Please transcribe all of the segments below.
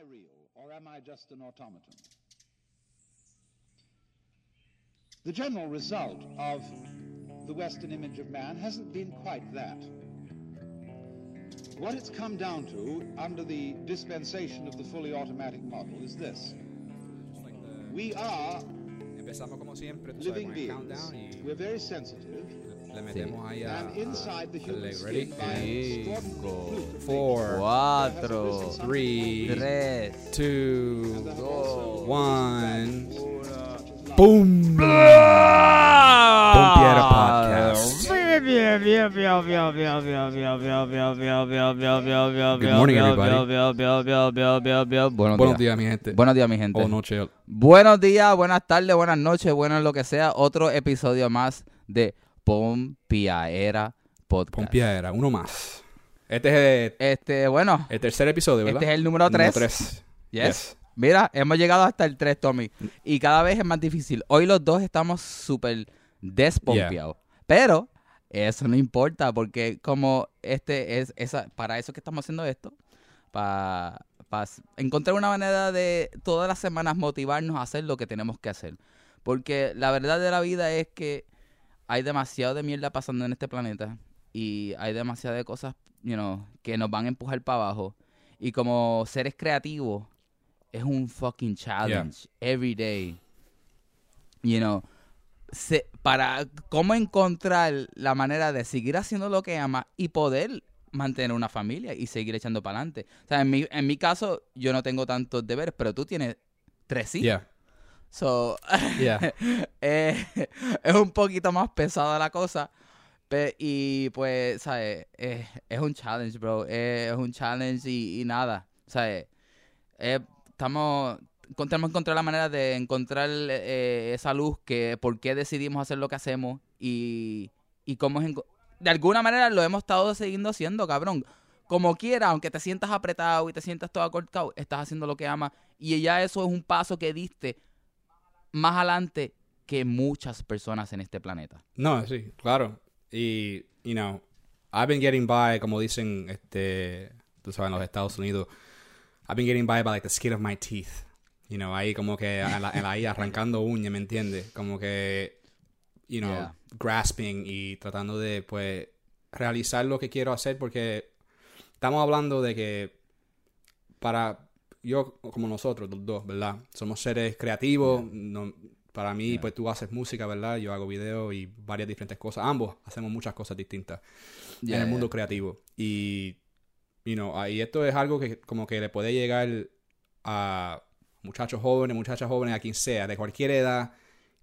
I real, or am I just an automaton? The general result of the Western image of man hasn't been quite that. What it's come down to under the dispensation of the fully automatic model is this. We are Empezamos como siempre, tú sabes, living beings. We're very sensitive. Le metemos ahí a... Ready? by an extraordinary fluke that Four, Cuatro, three, tres, two, makes- Also, one. such as Boom! Pompiera Podcast. Good morning, everybody. Buenos, Buenos días. días, mi gente. Buenos días, mi gente. O noche. Buenos días, buenas tardes, buenas noches, bueno lo que sea. Otro episodio más de Pompiaera Podcast. Pompiera, uno más. Este es el, Este, bueno, el tercer episodio, ¿verdad? este es el número 3. tres. Yes. Mira, hemos llegado hasta el 3, Tommy. Y cada vez es más difícil. Hoy los dos estamos súper despompeados. Pero eso no importa porque como este es esa para eso que estamos haciendo esto, para encontrar una manera de todas las semanas motivarnos a hacer lo que tenemos que hacer. Porque la verdad de la vida es que hay demasiado de mierda pasando en este planeta y hay demasiadas de cosas, you know, que nos van a empujar para abajo. Y como seres creativos, es un fucking challenge every day. You know, se- para cómo encontrar la manera de seguir haciendo lo que ama y poder mantener una familia y seguir echando para adelante. O sea, en mi, en mi caso, yo no tengo tantos deberes, pero tú tienes tres hijos. Yeah, So, yeah. eh, es un poquito más pesada la cosa. pe- y pues, ¿sabes? Eh, es un challenge, bro. Eh, es un challenge y, y nada. ¿Sabes? Estamos. Tenemos que encontrar la manera de encontrar esa luz que por qué decidimos hacer lo que hacemos y, y cómo es de alguna manera lo hemos estado siguiendo haciendo, cabrón. Como quiera, aunque te sientas apretado y te sientas todo acortado, estás haciendo lo que amas. Y ya eso es un paso que diste más adelante que muchas personas en este planeta. No, sí, claro. Y, you know, I've been getting by, como dicen, este, tú sabes, en los Estados Unidos, I've been getting by by like the skin of my teeth. You know, ahí como que, en la- en la- ahí arrancando uña, ¿me entiendes? Como que, you know, Yeah. grasping y tratando de, pues, realizar lo que quiero hacer porque estamos hablando de que para yo como nosotros los dos, ¿verdad? Somos seres creativos, no- para mí pues tú haces música, ¿verdad? Yo hago video y varias diferentes cosas, ambos hacemos muchas cosas distintas en el mundo creativo. Y you know, ahí esto es algo que como que le puede llegar a muchachos jóvenes, muchachas jóvenes, a quien sea, de cualquier edad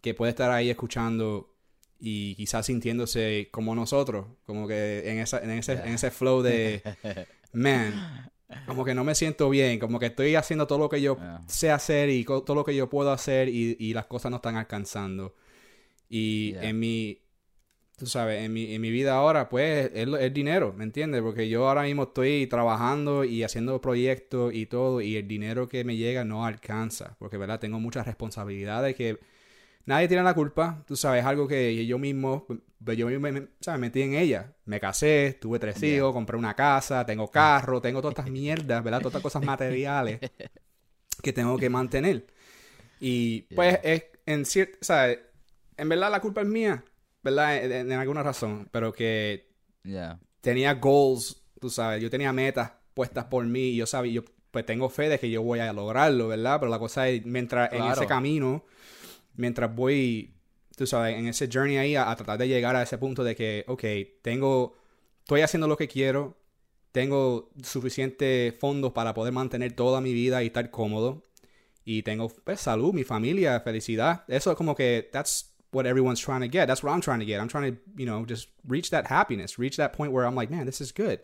que puede estar ahí escuchando y quizás sintiéndose como nosotros, como que en, esa, en, ese, en ese flow de, man, como que no me siento bien, como que estoy haciendo todo lo que yo Yeah. sé hacer y todo lo que yo puedo hacer y, y las cosas no están alcanzando. Y Yeah. en mi, tú sabes, en mi, en mi vida ahora, pues, es, es dinero, ¿me entiendes? Porque yo ahora mismo estoy trabajando y haciendo proyectos y todo, y el dinero que me llega no alcanza, porque, ¿verdad? Tengo muchas responsabilidades que nadie tiene la culpa, tú sabes, algo que yo mismo, yo mismo me, ¿sabes? metí en ella. Me casé, tuve tres Yeah. hijos, compré una casa, tengo carro, tengo todas estas mierdas, ¿verdad? Todas estas cosas materiales que tengo que mantener. Y pues es en cierto, ¿sabes? En verdad la culpa es mía, ¿verdad? En, alguna razón, pero que Yeah. tenía goals, tú sabes, yo tenía metas puestas por mí y yo sabía, yo pues tengo fe de que yo voy a lograrlo, ¿verdad? Pero la cosa es, mientras en ese camino, mientras voy, tú sabes, en ese journey ahí a, a tratar de llegar a ese punto de que, ok, tengo, estoy haciendo lo que quiero, tengo suficientes fondos para poder mantener toda mi vida y estar cómodo. Y tengo pues, salud, mi familia, felicidad. Eso es como que that's what everyone's trying to get. That's what I'm trying to get. I'm trying to, you know, just reach that happiness, reach that point where I'm like, man, this is good.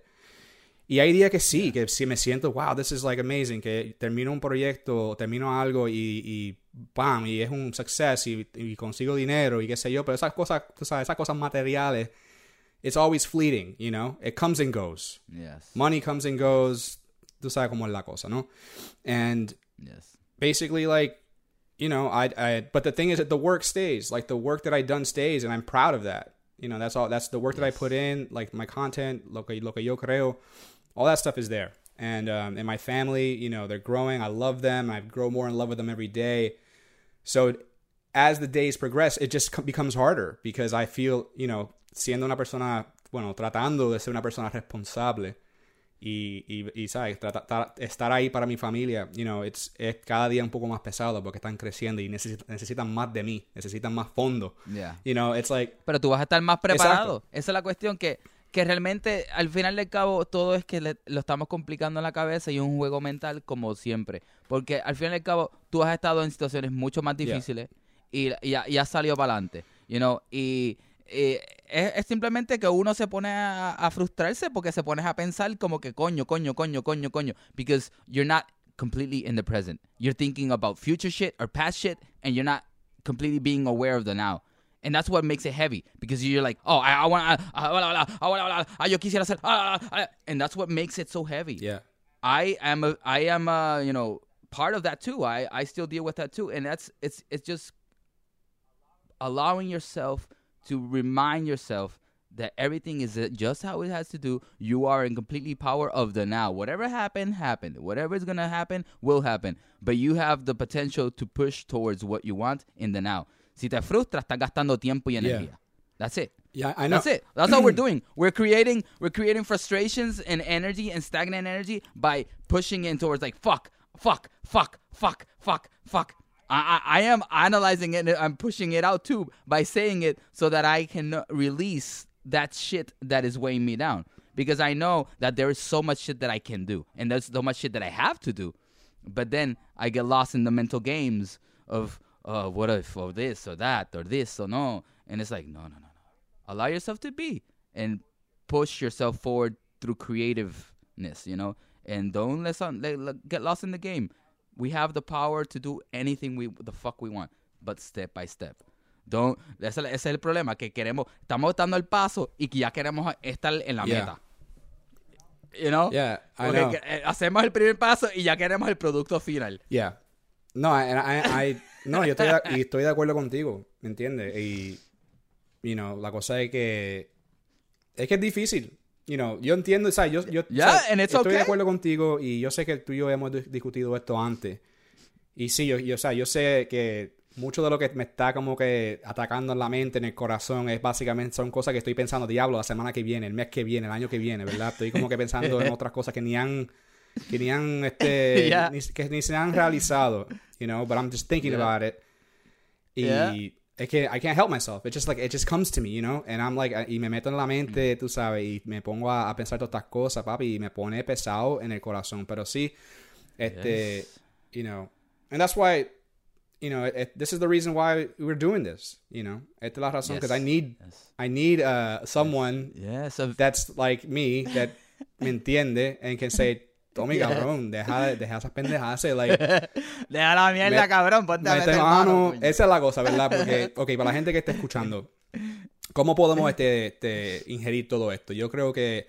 Y hay días que sí, que sí me siento, wow, this is like amazing, que termino un proyecto, termino algo y, y bam, y es un success y, y consigo dinero y qué sé yo, pero esas cosas, tú sabes, esas cosas materiales, it's always fleeting, you know, it comes and goes. Yes. Money comes and goes, tú sabes cómo es la cosa, ¿no? And Yes. basically like you know I, I but the thing is that the work stays like the work that i done stays and i'm proud of that you know that's all that's the work that i put in like my content lo que, lo que yo creo all that stuff is there and um, and my family, you know, they're growing. I love them. I grow more in love with them every day. So as the days progress, it just becomes harder because I feel, you know, siendo una persona, bueno, tratando de ser una persona responsable y, y, y ¿sabes? Trata- ta- estar ahí para mi familia, you know, it's, es cada día un poco más pesado porque están creciendo y necesitan, necesitan más de mí, necesitan más fondo. Yeah. You know, it's like, Pero tú vas a estar más preparado. Esa es la cuestión que, que realmente al final del cabo todo es que le- lo estamos complicando en la cabeza y es un juego mental como siempre. Porque al final del cabo tú has estado en situaciones mucho más Yeah. difíciles y, y, ha- y has salido para adelante. You know? Y, y es, es simplemente que uno se pone a, a frustrarse porque se pones a pensar como que coño, coño, coño, coño, coño. Because you're not completely in the present. You're thinking about future shit or past shit and you're not completely being aware of the now. And that's what makes it heavy because you're like, oh, I, I want, I, I, I, I, yo quisiera hacer, ah, ah, ah," and that's what makes it so heavy. yeah. I am a, I am a, you know, part of that too. I, I still deal with that too, and that's it's it's just allowing yourself to remind yourself that everything is just how it has to do. You are in completely power of the now. Whatever happened, happened. Whatever is gonna happen, will happen. But you have the potential to push towards what you want in the now. Si te frustras, estás gastando tiempo y energía. That's it. Yeah, I know. That's it. That's all we're doing. We're creating we're creating frustrations and energy and stagnant energy by pushing in towards like fuck, fuck, fuck, fuck, fuck, fuck. I, I, I am analyzing it and I'm pushing it out too by saying it so that I can release that shit that is weighing me down. Because I know that there is so much shit that I can do and there's so much shit that I have to do. But then I get lost in the mental games of uh, what if or this or that or this or no. And it's like, no, no, no, no. Allow yourself to be and push yourself forward through creativeness, you know? And don't let, some, let, let- get lost in the game. We have the power to do anything we the fuck we want, but step by step. Don't, ese, ese es el problema, que queremos, estamos dando el paso y que ya queremos estar en la Yeah. meta. You know? Yeah, I Porque know. eh, hacemos el primer paso y ya queremos el producto final. Yeah. No, I, and I, I- no, yo estoy de, y estoy de acuerdo contigo, ¿me entiendes? Y, you know, la cosa es que es que es difícil. You know, yo entiendo, o sea, yo, yo Yeah, o sea, estoy de okay. acuerdo contigo y yo sé que tú y yo hemos dis- discutido esto antes. Y sí, yo, yo, o sea, yo sé que mucho de lo que me está como que atacando en la mente, en el corazón, es básicamente son cosas que estoy pensando, diablo, la semana que viene, el mes que viene, el año que viene, ¿verdad? Estoy como que pensando en otras cosas que ni han, que ni han, este, Yeah. ni, que ni se han realizado, you know, but I'm just thinking Yeah. about it. Y Yeah. es que I can't help myself. It's just like, it just comes to me, you know, and I'm like, y me meto en la mente, tú sabes, y me pongo a, a pensar todas estas cosas, papi, y me pone pesado en el corazón, pero sí, este, Yes. you know, and that's why, you know, it, this is the reason why we're doing this, you know, esta es la razón, because I need, Yes. I need uh, someone Yes, of- that's like me, that me entiende, and can say, Tommy, cabrón, deja, deja esas pendejas, like, Deja la mierda, Me- cabrón, ponte a Mete meter mano, esa es la cosa, ¿verdad? Porque, ok, para la gente que está escuchando, ¿cómo podemos este, este, ingerir todo esto? Yo creo que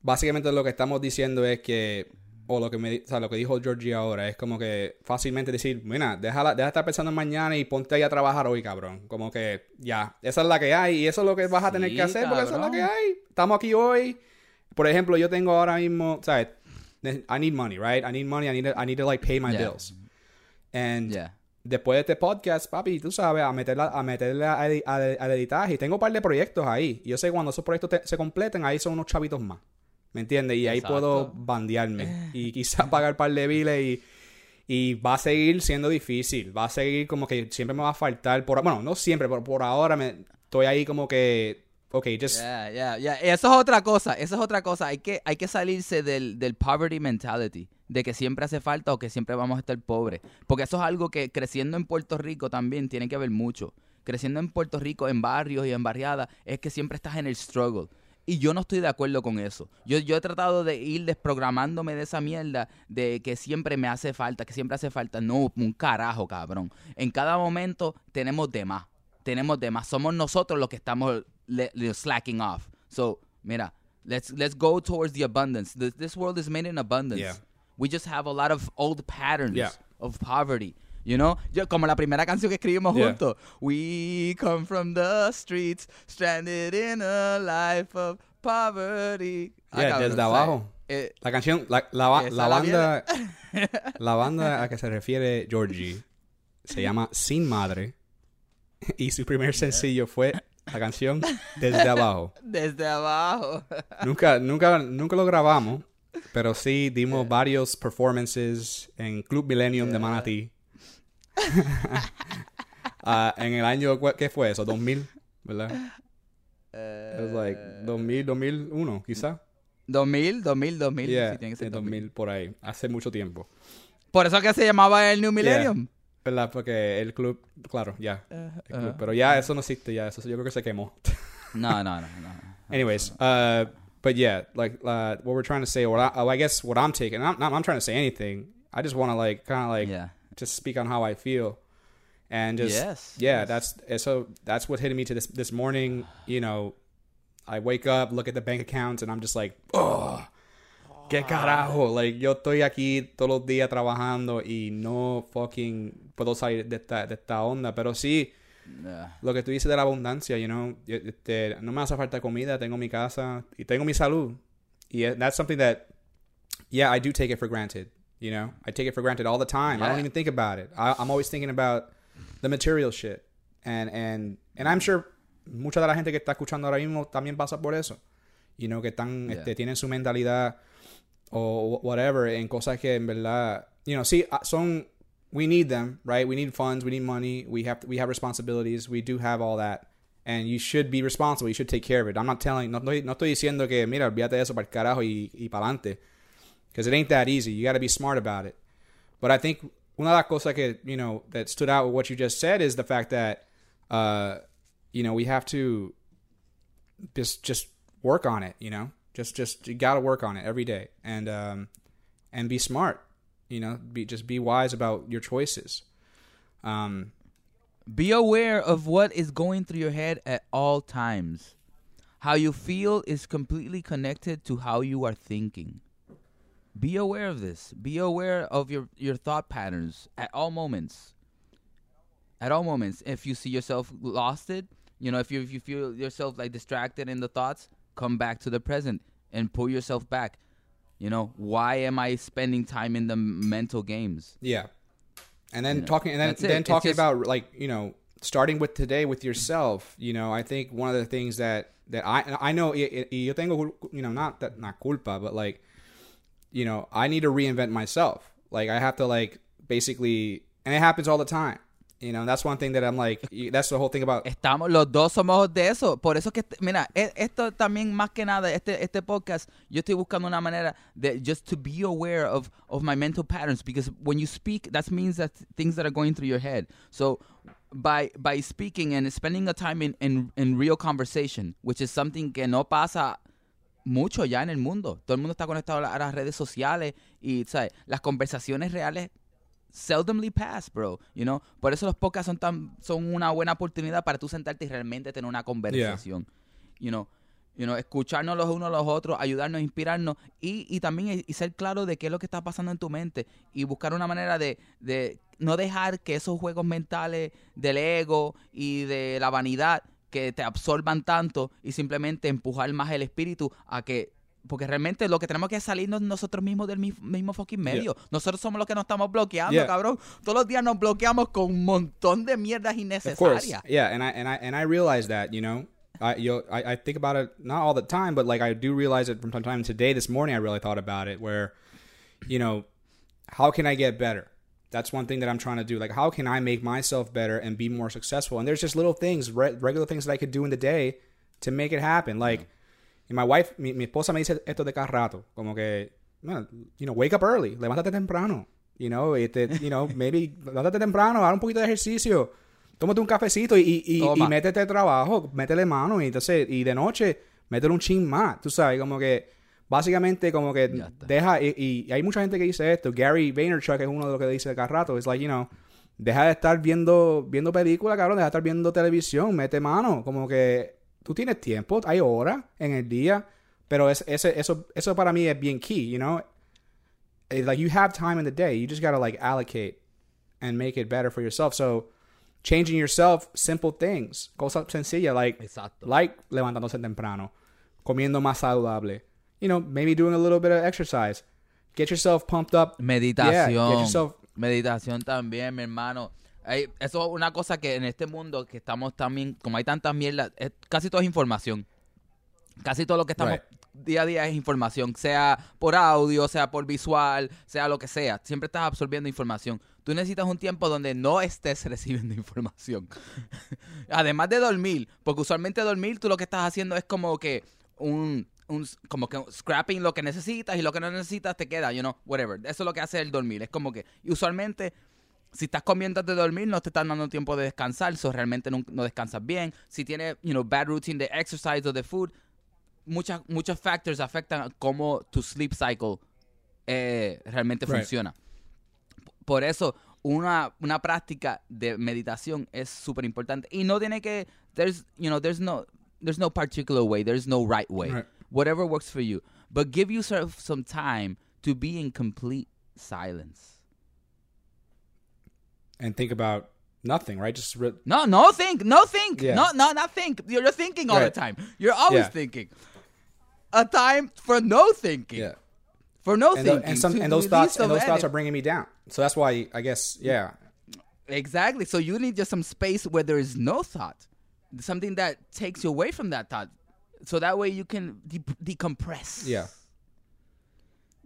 básicamente lo que estamos diciendo es que, o lo que, me, o sea, lo que dijo Georgie ahora, es como que fácilmente decir, mira, déjala, deja de estar pensando en mañana y ponte ahí a trabajar hoy, cabrón. Como que ya, esa es la que hay y eso es lo que vas a tener Sí, que hacer porque esa es la cabrón. que hay. Estamos aquí hoy. Por ejemplo, yo tengo ahora mismo, ¿sabes? I need money, right? I need money. I need to, I need to like pay my Yeah. bills. And Yeah. después de este podcast, papi, tú sabes, a meterla, a meterle al editaje. Y tengo un par de proyectos ahí. Y yo sé que cuando esos proyectos te- se completen, ahí son unos chavitos más. ¿Me entiendes? Y ahí Exacto. puedo bandearme. Y quizás pagar un par de biles y, y va a seguir siendo difícil. Va a seguir como que siempre me va a faltar. Por, bueno, no siempre, pero por ahora me, estoy ahí como que... Ok, just... Yeah, yeah, yeah. Eso es otra cosa, eso es otra cosa. Hay que, hay que salirse del, del poverty mentality, de que siempre hace falta o que siempre vamos a estar pobres. Porque eso es algo que creciendo en Puerto Rico también tiene que ver mucho. Creciendo en Puerto Rico, en barrios y en barriadas, es que siempre estás en el struggle. Y yo no estoy de acuerdo con eso. Yo, yo he tratado de ir desprogramándome de esa mierda de que siempre me hace falta, que siempre hace falta. No, un carajo, cabrón. En cada momento tenemos de más. Tenemos de más. Somos nosotros los que estamos slacking off. So, mira, let's let's go towards the abundance. This, this world is made in abundance. Yeah. We just have a lot of old patterns Yeah. of poverty. You know, Yo- como la primera canción que escribimos Yeah. juntos. We come from the streets, stranded in a life of poverty. Ah, Yeah, desde abajo. Eh, La canción, la, la la banda, la banda a que se refiere Georgie se llama Sin Madre y su primer sencillo fue la canción Desde Abajo. desde abajo. Nunca, nunca, nunca lo grabamos, pero sí dimos varios performances en Club Millennium de Manatí. Ah, en el año, ¿cu- ¿qué fue eso? 2000, ¿verdad? It was like 2000, 2001, quizá. 2000, 2000, 2000. Yeah, sí, tiene que ser en 2000. 2000 por ahí, hace mucho tiempo. Por eso que se llamaba el New Millennium. ¿Verdad? Porque el club, claro, ya. el club, uh. pero ya eso no existe, ya. Eso yo creo que se quemó. No, no, no, no. Anyways, uh, but yeah, like uh, what we're trying to say, or I, I guess what I'm taking, I'm not, I'm trying to say anything. I just want to like kind of like Yeah. just speak on how I feel, and just Yes, yeah, yes. that's and so that's what hit me to this this morning. You know, I wake up, look at the bank accounts, and I'm just like, oh, qué carajo. Like yo estoy aquí todos los días trabajando y no fucking puedo salir de esta de esta onda, pero sí lo que tú dices de la abundancia, you know, este, no me hace falta comida, tengo mi casa y tengo mi salud. Y that's something that, yeah, I do take it for granted, you know. I take it for granted all the time. I don't even think about it. I, I'm always thinking about the material shit. And, and, and I'm sure mucha de la gente que está escuchando ahora mismo también pasa por eso. You know, que están, Yeah. este, tienen su mentalidad o whatever en cosas que en verdad, you know, sí, ah, son, we need them, right? We need funds, we need money, we have, we have responsibilities, we do have all that. And you should be responsible, you should take care of it. I'm not telling, no, estoy- no estoy diciendo que, mira, olvídate eso para el carajo y, y para adelante. Because it ain't that easy. You got to be smart about it. But I think una de las cosas que, you know, that stood out with what you just said is the fact that, uh, you know, we have to just just work on it you know just just you got to work on it every day and um and be smart you know be just be wise about your choices um Be aware of what is going through your head at all times. How you feel is completely connected to how you are thinking. Be aware of this. Be aware of your, your thought patterns at all moments. At all moments. If you see yourself lost it, you know, if you if you feel yourself like distracted in the thoughts, come back to the present and pull yourself back. You know, why am I spending time in the mental games? yeah and then You know, talking and then, then talking just- about like you know starting with today with yourself you know i think one of the things that that i i know y, y- y tengo you know not that not culpa but like you know i need to reinvent myself like i have to like basically and it happens all the time you know that's one thing that i'm like that's the whole thing about Estamos, los dos somos de eso. Por eso que, mira, esto también más que nada, este, este podcast, yo estoy buscando una manera de just to be aware of, of my mental patterns because when you speak, that means that things that are going through your head. So by, by speaking and spending a time in, in, in real conversation, which is something que no pasa mucho ya en el mundo. Todo el mundo está conectado a las redes sociales y, ¿sabes? Las conversaciones reales seldomly pass, bro. You know? Por eso los podcasts son tan son una buena oportunidad para tú sentarte y realmente tener una conversación. You know, you know, escucharnos los unos a los otros, ayudarnos, inspirarnos y, y también y ser claro de qué es lo que está pasando en tu mente y buscar una manera de, de no dejar que esos juegos mentales del ego y de la vanidad que te absorban tanto y simplemente empujar más el espíritu a que porque realmente lo que tenemos que salirnos nosotros mismos del mi- mismo fucking medio. Nosotros somos los que nos estamos bloqueando, Yeah. cabrón. Todos los días nos bloqueamos con un montón de mierdas Of course, innecesarias. yeah, and I and I and I realize that you know, I yo I, I think about it not all the time, but like I do realize it from time to time. Today, this morning, I really thought about it. Where, you know, how can I get better? That's one thing that I'm trying to do. Like, how can I make myself better and be more successful? And there's just little things, re- regular things that I could do in the day to make it happen. Like, and my wife, mi, mi esposa me dice esto de cada rato, como que, "Man, you know, wake up early, levántate temprano. You know, este, you know, maybe levántate temprano, haz un poquito de ejercicio, tómate un cafecito y, y, y, y métete al trabajo, métele mano y entonces, y de noche, métele un chin más, tú sabes, como que, básicamente como que deja, y, y hay mucha gente que dice esto, Gary Vaynerchuk es uno de los que dice cada rato, es like, you know, deja de estar viendo, viendo películas, cabrón, deja de estar viendo televisión, mete mano, como que tú tienes tiempo, hay horas en el día, pero es, ese, eso, eso para mí es bien key, you know, It's like you have time in the day, you just gotta like allocate and make it better for yourself, so changing yourself, simple things, cosas sencillas, like, Exacto. like levantándose temprano, comiendo más saludable, you know, maybe doing a little bit of exercise. Get yourself pumped up. Meditación. Yeah, get yourself Meditación también, mi hermano. Hay- eso es una cosa que en este mundo que estamos también, como hay tantas mierdas, es- casi todo es información. Casi todo lo que estamos Right. día a día es información, sea por audio, sea por visual, sea lo que sea. Siempre estás absorbiendo información. Tú necesitas un tiempo donde no estés recibiendo información. Además de dormir, porque usualmente dormir tú lo que estás haciendo es como que un, un como que un scrapping lo que necesitas y lo que no necesitas te queda, you know, whatever. Eso es lo que hace el dormir. Es como que, y usualmente si estás comiendo antes de dormir, no te están dando tiempo de descansar, so realmente no, no descansas bien. Si tienes, you know, bad routine de exercise o de food, muchas, muchos factors afectan a cómo tu sleep cycle eh, realmente Right. funciona. Por eso, una, una práctica de meditación es súper importante. Y no tiene que, there's, you know, there's no, there's no particular way, there's no right way. Right. Whatever works for you. But give yourself some time to be in complete silence. And think about nothing, right? Just re- No, no think, no think, Yeah. no, no, not think. You're you're thinking all Right. the time. You're always Yeah. thinking. A time for no thinking, yeah. for no And, thinking, and some and those thoughts and those thoughts are bringing me down. So that's why I guess yeah. exactly. So you need just some space where there is no thought, something that takes you away from that thought, so that way you can de- decompress. Yeah.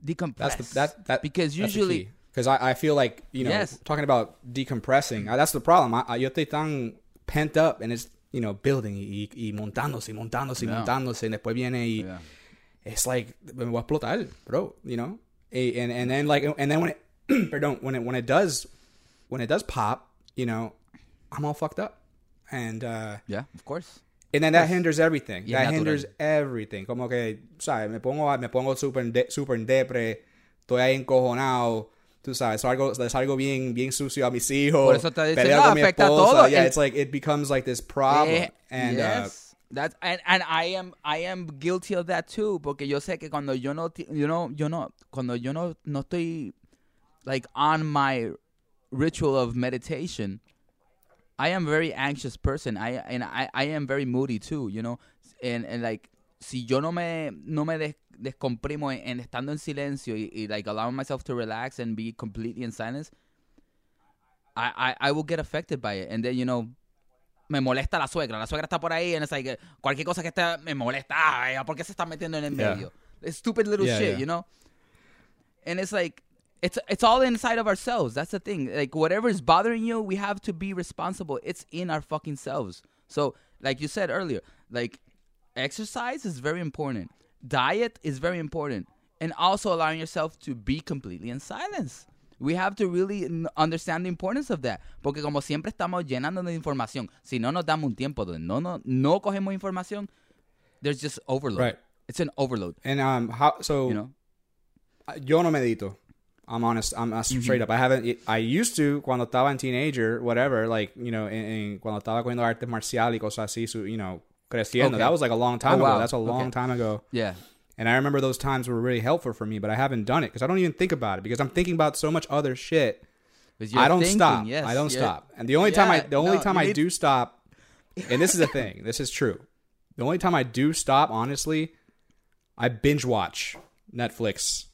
decompress. That's the that that because usually because I, I feel like you know Yes. talking about decompressing uh, that's the problem. I, I, yo estoy tan pent up and it's you know building y, y montándose montándose Yeah. montándose y después viene y Yeah. it's like me voy a explotar, bro. You know, and and then like and then when it perdón when it when it does when it does pop, you know, I'm all fucked up and. uh yeah, of course. And then that hinders everything. Y es that natural. hinders everything. Como que, ¿sabes? Me pongo, me pongo super, de, super depre. Estoy ahí encojonado. Tú sabes, salgo, salgo bien, bien sucio a mis hijos. Por eso te dicen, no, afecta a todo. Yeah, El- it's like, it becomes like this problem. Eh, and, uh, yes. That's and, and I am I am guilty of that too porque yo sé que cuando yo no you know yo no cuando yo no no estoy like on my ritual of meditation I am a very anxious person I and I, I am very moody too you know and, and like si yo no me no me des- descomprimo en, en estando en silencio y, y like allowing myself to relax and be completely in silence I, I I will get affected by it and then you know me molesta la suegra. La suegra está por ahí, and it's like, cualquier cosa que esté me molesta. Ay, ¿por qué se está metiendo en el Yeah. medio? It's stupid little Yeah, shit, yeah. you know? And it's like, it's it's all inside of ourselves. That's the thing. Like, whatever is bothering you, we have to be responsible. It's in our fucking selves. So, like you said earlier, like, exercise is very important. Diet is very important. And also allowing yourself to be completely in silence. We have to really n- understand the importance of that. Porque como siempre estamos llenando de información, si no nos damos un tiempo donde no, no, no cogemos información, there's just overload. Right. It's an overload, and um, how, so, you know? yo no medito. I'm honest. I'm uh, straight up. I haven't. I used to cuando estaba en teenager, whatever. Like you know, en, en, cuando estaba cogiendo arte marcial y cosas así. So, you know, creciendo. Okay. That was like a long time Oh, wow. ago. That's a long Okay. time ago. Yeah. And I remember those times were really helpful for me, but I haven't done it because I don't even think about it because I'm thinking about so much other shit. I don't thinking, stop. yes, I don't stop. And the only time I the only no, time I need- do stop, and this is the thing, this is true. The only time I do stop, honestly, I binge watch Netflix.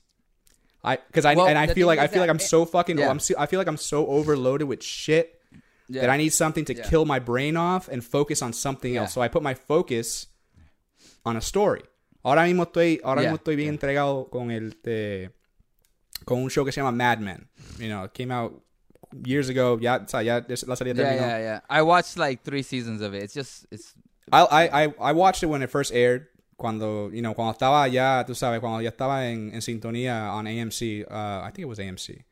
I because I Well, and I feel like I feel like I'm so fucking oh, yeah. I'm so, I feel like I'm so overloaded with shit Yeah. that I need something to Yeah. kill my brain off and focus on something else. So I put my focus on a story. Ahora mismo estoy, ahora mismo estoy bien entregado con el de, con un show que se llama Mad Men. You know, it came out years ago. Ya, o sea, ya la serie Yeah, terminó. yeah, yeah. I watched like three seasons of it. It's just, it's I, I, I, I watched it when it first aired. Cuando, you know, cuando estaba ya, tú sabes, cuando ya estaba en, en sintonía on AMC. Uh, I think it was AMC.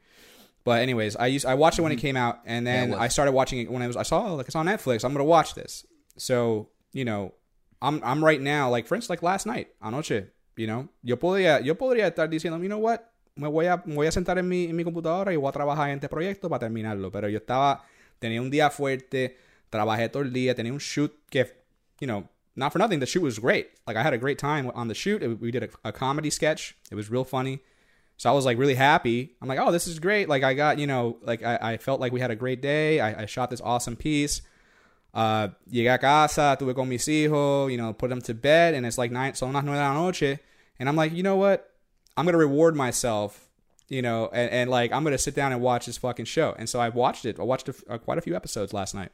But anyways, I used I watched it when it came out, and Mm-hmm. Yeah, it then was. I started watching it when I was. I saw like it's on Netflix. I'm gonna watch this. So you know, I'm I'm right now like for instance like last night anoche. You know, yo podría yo podría estar diciendo, you know what, me voy a me voy a sentar en mi en mi computadora y voy a trabajar en este proyecto para terminarlo. Pero yo estaba tenía un día fuerte, trabajé todo el día, tenía un shoot que you know. Not for nothing, the shoot was great. Like I had a great time on the shoot. It- we did a, a comedy sketch. It was real funny. So I was like really happy. I'm like, oh, this is great. Like I got, you know, like I, I felt like we had a great day. I, I shot this awesome piece. Uh, llegué a casa, tuve con mis hijos, you know, put them to bed, and it's like nine, son las nueve de la noche, And I'm like, you know what? I'm gonna reward myself, you know, and, and like I'm gonna sit down and watch this fucking show. And so I watched it. I watched a, uh, quite a few episodes last night,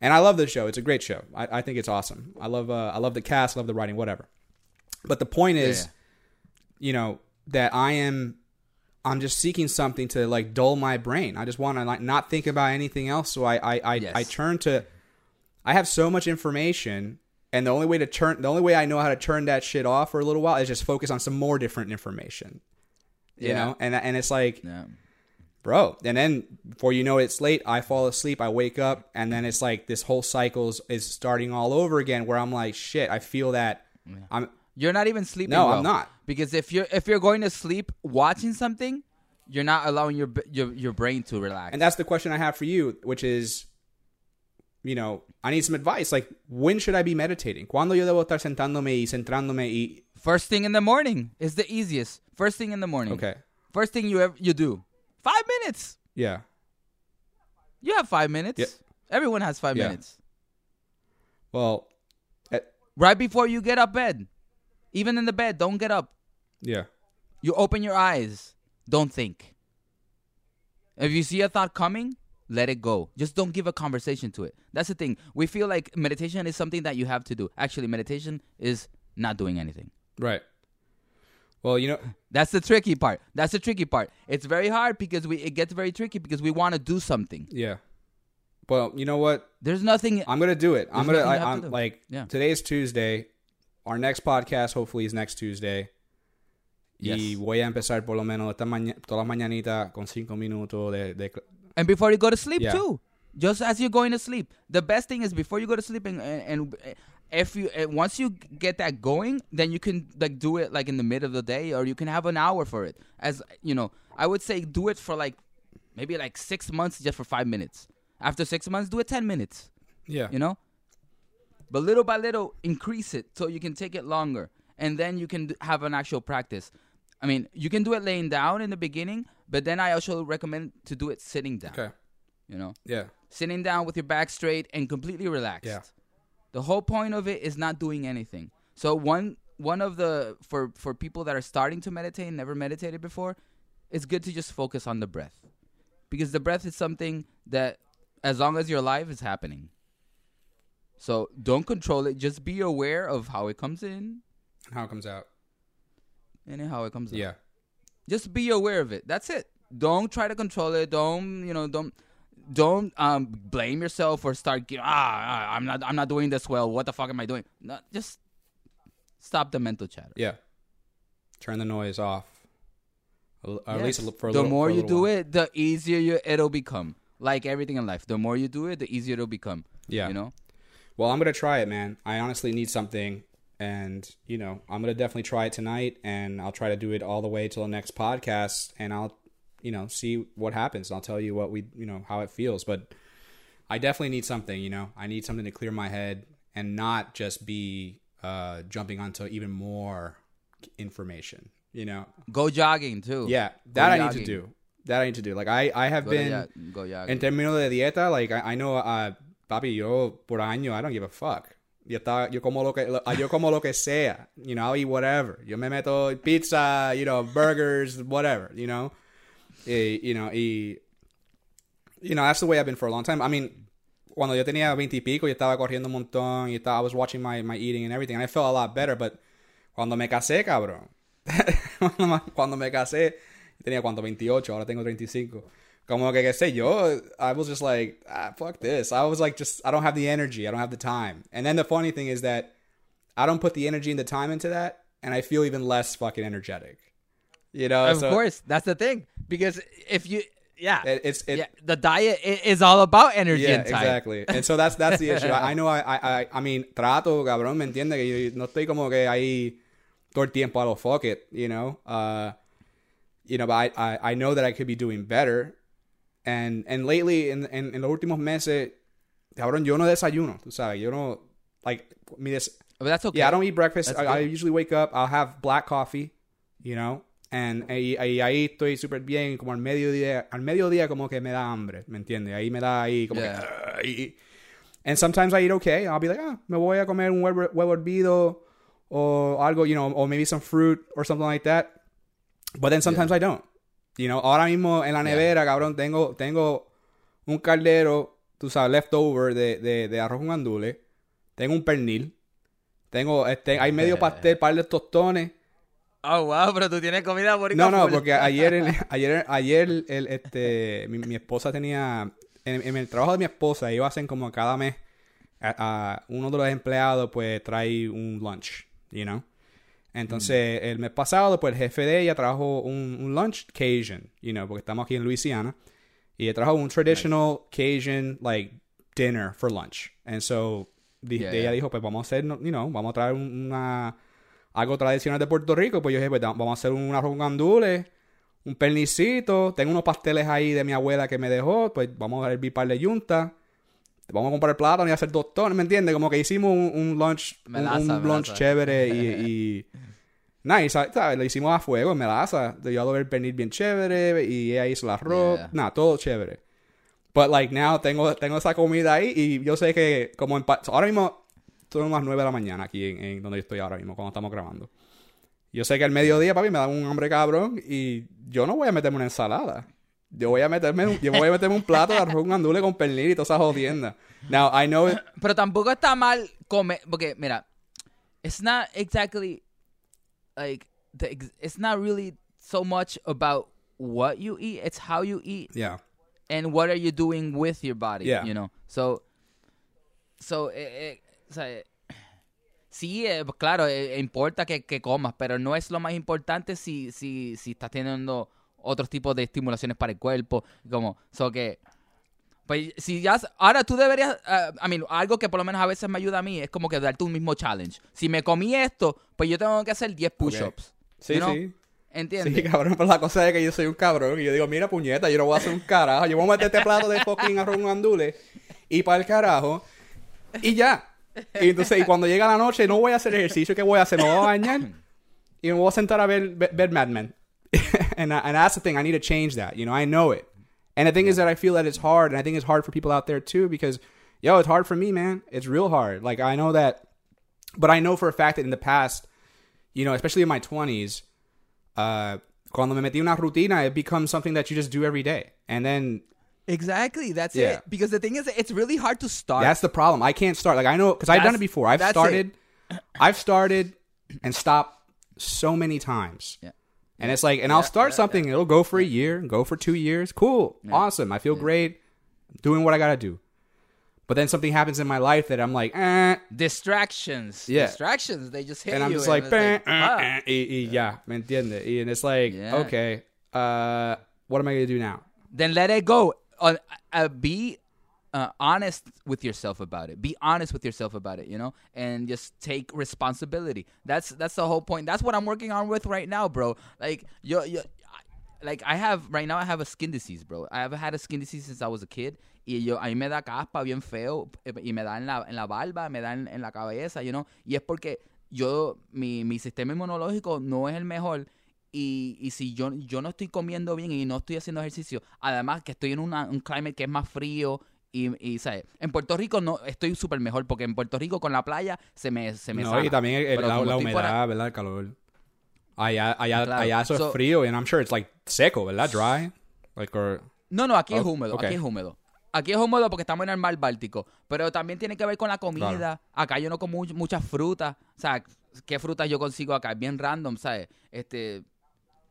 and I love the show. It's a great show. I, I think it's awesome. I love uh, I love the cast, love the writing, whatever. But the point is, yeah. you know, that I am I'm just seeking something to like dull my brain. I just want to like not think about anything else. So I I I, Yes. I turn to I have so much information and the only way to turn the only way I know how to turn that shit off for a little while is just focus on some more different information. You Yeah. know? And and it's like, Yeah. bro, and then before you know it, it's late, I fall asleep, I wake up, and then it's like this whole cycle is, is starting all over again where I'm like, shit, I feel that I'm You're not even sleeping. No, well. I'm not. Because if you're if you're going to sleep watching something, you're not allowing your your your brain to relax. And that's the question I have for you, which is, you know, I need some advice. Like, when should I be meditating? ¿Cuándo yo debo estar sentándome y centrándome y... First thing in the morning is the easiest. First thing in the morning. Okay. First thing you ever you do. Five minutes. Yeah. You have five minutes. Yeah. Everyone has five Yeah. minutes. Well, eh, Right before you get up bed. Even in the bed, don't get up. Yeah. You open your eyes. Don't think. If you see a thought coming, let it go. Just don't give a conversation to it. That's the thing. We feel like meditation is something that you have to do. Actually, meditation is not doing anything. Right. Well, you know, That's the tricky part. That's the tricky part. It's very hard because we it gets very tricky because we want to do something. yeah. Well, you know what? There's nothing I'm gonna do it. I'm gonna. I, I'm to like. Yeah. Today's Tuesday. Our next podcast hopefully is next Tuesday. Y Yes. voy a empezar por lo menos esta todas las mañanitas con cinco minutos de, de And before you go to sleep Yeah. too, just as you're going to sleep, the best thing is before you go to sleep and and, and if you uh, once you get that going, then you can like do it like in the middle of the day, or you can have an hour for it. As you know, I would say do it for like maybe like six months just for five minutes. After six months, do it ten minutes. yeah. You know, but little by little, increase it so you can take it longer, and then you can have an actual practice. I mean, you can do it laying down in the beginning, but then I also recommend to do it sitting down. Okay. You know, Yeah. sitting down with your back straight and completely relaxed. Yeah. The whole point of it is not doing anything. So one one of the for for people that are starting to meditate, and never meditated before, it's good to just focus on the breath. Because the breath is something that as long as you're alive is happening. So don't control it, just be aware of how it comes in and How it comes out. And how it comes. Yeah. just be aware of it that's it don't try to control it don't you know don't don't um blame yourself or start ah, ah i'm not i'm not doing this well what the fuck am i doing no, just stop the mental chatter Yeah. Turn the noise off. Or at least a for a the little, more you do while. it the easier you, it'll become like everything in life the more you do it the easier it'll become Yeah. you know Well, I'm gonna try it, man. I honestly need something, and you know, I'm gonna definitely try it tonight, and I'll try to do it all the way till the next podcast, and I'll, you know, see what happens. I'll tell you what we, you know, how it feels. But I definitely need something. You know, I need something to clear my head and not just be uh, jumping onto even more information. You know, go jogging too yeah, that I need to do. That I need to do. Like I, I have go, been. go jogging. En términos de dieta, like, I, I know, uh, papi, yo por año, I don't give a fuck. Yo, estaba, yo, como lo que, lo- yo como lo que sea, you know, I'll eat whatever. Yo me meto pizza, you know, burgers, whatever, you know. Y, you know, y, you know, that's the way I've been for a long time. I mean, cuando yo tenía veintipico, yo estaba corriendo un montón, y estaba, I was watching my, my eating and everything, and I felt a lot better, but cuando me casé, cabrón, cuando me casé, tenía cuánto, 28, ahora tengo 35. Como que, qué sé yo, I was just like, ah, fuck this. I was like, just, I don't have the energy. I don't have the time. And then the funny thing is that I don't put the energy and the time into that, and I feel even less fucking energetic. You know? of so course that's the thing because if you yeah it- it's, it, yeah, the diet is all about energy yeah, and time. exactly. And so that's that's the issue. I, I know. I, I I mean, trato, cabrón, me entiende que yo no estoy como que ahí todo el tiempo a lo fuck it, you know. Uh, you know, but I, I I know that I could be doing better. And and lately, in en, en los últimos meses, cabrón, yo no desayuno, tú sabes. Yo no like mi des- but that's okay yeah, I don't eat breakfast. I, I usually wake up. I'll have black coffee, you know, and ahí, ahí, ahí estoy súper bien. Como al mediodía, al mediodía como que me da hambre, ¿me entiendes? Ahí me da ahí como Yeah. que. Y- and sometimes I eat okay. I'll be like, ah, me voy a comer un huevo, huevo hervido o algo, you know, or maybe some fruit or something like that. But then sometimes I don't. You know, ahora mismo en la nevera, cabrón, tengo, tengo un caldero, tú sabes, leftover de, de, de arroz con gandules. Tengo un pernil. Tengo, este, hay medio pastel, par de tostones. Oh, wow, pero tú tienes comida boricua No, no, porque ayer, el- ayer, ayer, el, este, mi, mi esposa tenía, en, en el trabajo de mi esposa, ellos hacen como cada mes, a, a uno de los empleados, pues, trae un lunch, you know. Entonces, el mes pasado, pues, el jefe de ella trajo un, un lunch Cajun, you know, porque estamos aquí en Luisiana, y trajo un traditional Cajun, like, dinner for lunch. And so, Yeah, ella yeah. dijo, pues, vamos a hacer, you know, vamos a traer un- una algo tradicional de Puerto Rico, pues yo dije, pues vamos a hacer un arroz con gandules, un pernicito, tengo unos pasteles ahí de mi abuela que me dejó, pues vamos a hervir par de yunta, vamos a comprar plátano y hacer tostones, ¿me entiendes? Como que hicimos un, un lunch, un- Melaza, un, lunch melaza. chévere y, y nice, ¿sabes? ¿sabes? Lo hicimos a fuego, en melaza, yo doy el pernil bien chévere y ella hizo el arroz, Yeah. nada, todo chévere. But like now tengo, tengo esa comida ahí y yo sé que como en pa- ahora mismo son las 9 de la mañana aquí en, en donde yo estoy ahora mismo, cuando estamos grabando. Yo sé que al mediodía, papi, me dan un hambre cabrón y yo no voy a meterme una ensalada. Yo voy a meterme, un- yo voy a meterme un plato de arroz con andule con pernil y todas esas jodiendas. Now, I know it, Pero tampoco está mal comer, porque mira, it's not exactly like the, ex- it's not really so much about what you eat, it's how you eat yeah. and what are you doing with your body, Yeah. you know. So so o sea, eh, sí, eh, claro, eh, importa que, que comas, pero no es lo más importante si si si estás teniendo otros tipos de estimulaciones para el cuerpo, como so que pues si ya ahora tú deberías ah, I mean, algo que por lo menos a veces me ayuda a mí es como que darte un mismo challenge. Si me comí esto, pues yo tengo que hacer 10 push-ups. Sí, you know? sí. ¿Entiendes? Sí, cabrón, pero la cosa es que yo soy un cabrón y yo digo, mira, puñeta, yo no voy a hacer un carajo. Yo voy a meter este plato de fucking arroz andule y para el carajo y ya. Y entonces, y cuando llega la noche, no voy a hacer ejercicio. ¿Qué voy a hacer? Me voy a bañar y me voy a sentar a ver, ver, ver Mad Men. and, I- and that's the thing. I need to change that. You know, I know it. And the thing is that I feel that it's hard, and I think it's hard for people out there too because, yo, it's hard for me, man. It's real hard. Like, I know that, but I know for a fact that in the past, you know, especially in my 20s, uh, cuando me metí una rutina, it becomes something that you just do every day. And then Exactly. That's Yeah. it. Because the thing is, it's really hard to start. that's the problem. I can't start. Like, I know, because I've done it before. I've started, I've started and stopped so many times. Yeah. And it's like, and I'll start yeah, something, it'll go for a year, go for two years. Cool. Awesome. I feel great doing what I got to do. But then something happens in my life that I'm like, eh. distractions. Yeah. Distractions. They just hit And I'm just like, it's "Bah, ah. uh, uh," y, y ya, ¿me entiende? And it's like, Yeah. okay, uh, what am I going to do now? Then let it go. Uh, uh, be uh, honest with yourself about it. Be honest with yourself about it, you know, and just take responsibility. That's that's the whole point. That's what I'm working on with right now, bro. Like yo, yo like I have right now I have a skin disease, bro. I have had a skin disease since I was a kid. Y yo, a mí me da caspa bien feo eh, y me da en la, en la barba, me da en, la cabeza, you know. Y es porque yo, mi, mi sistema inmunológico no es el mejor y, y si yo, yo no estoy comiendo bien y no estoy haciendo ejercicio, además que estoy en un climate que es más frío y, y ¿sabes? En Puerto Rico no estoy súper mejor porque en Puerto Rico con la playa se me, se me No, sana. y también el- la, la humedad, ¿verdad? El calor. Allá, allá, Claro. allá eso So- es frío, and I'm sure it's like seco, ¿verdad? Dry. Like, or, No, no, aquí es Oh, húmedo, ok. aquí es húmedo. Aquí es húmedo porque estamos en el mar Báltico, pero también tiene que ver con la comida. Claro. Acá yo no como much- muchas frutas, o sea, ¿qué frutas yo consigo acá? Es bien random, ¿sabes? Este,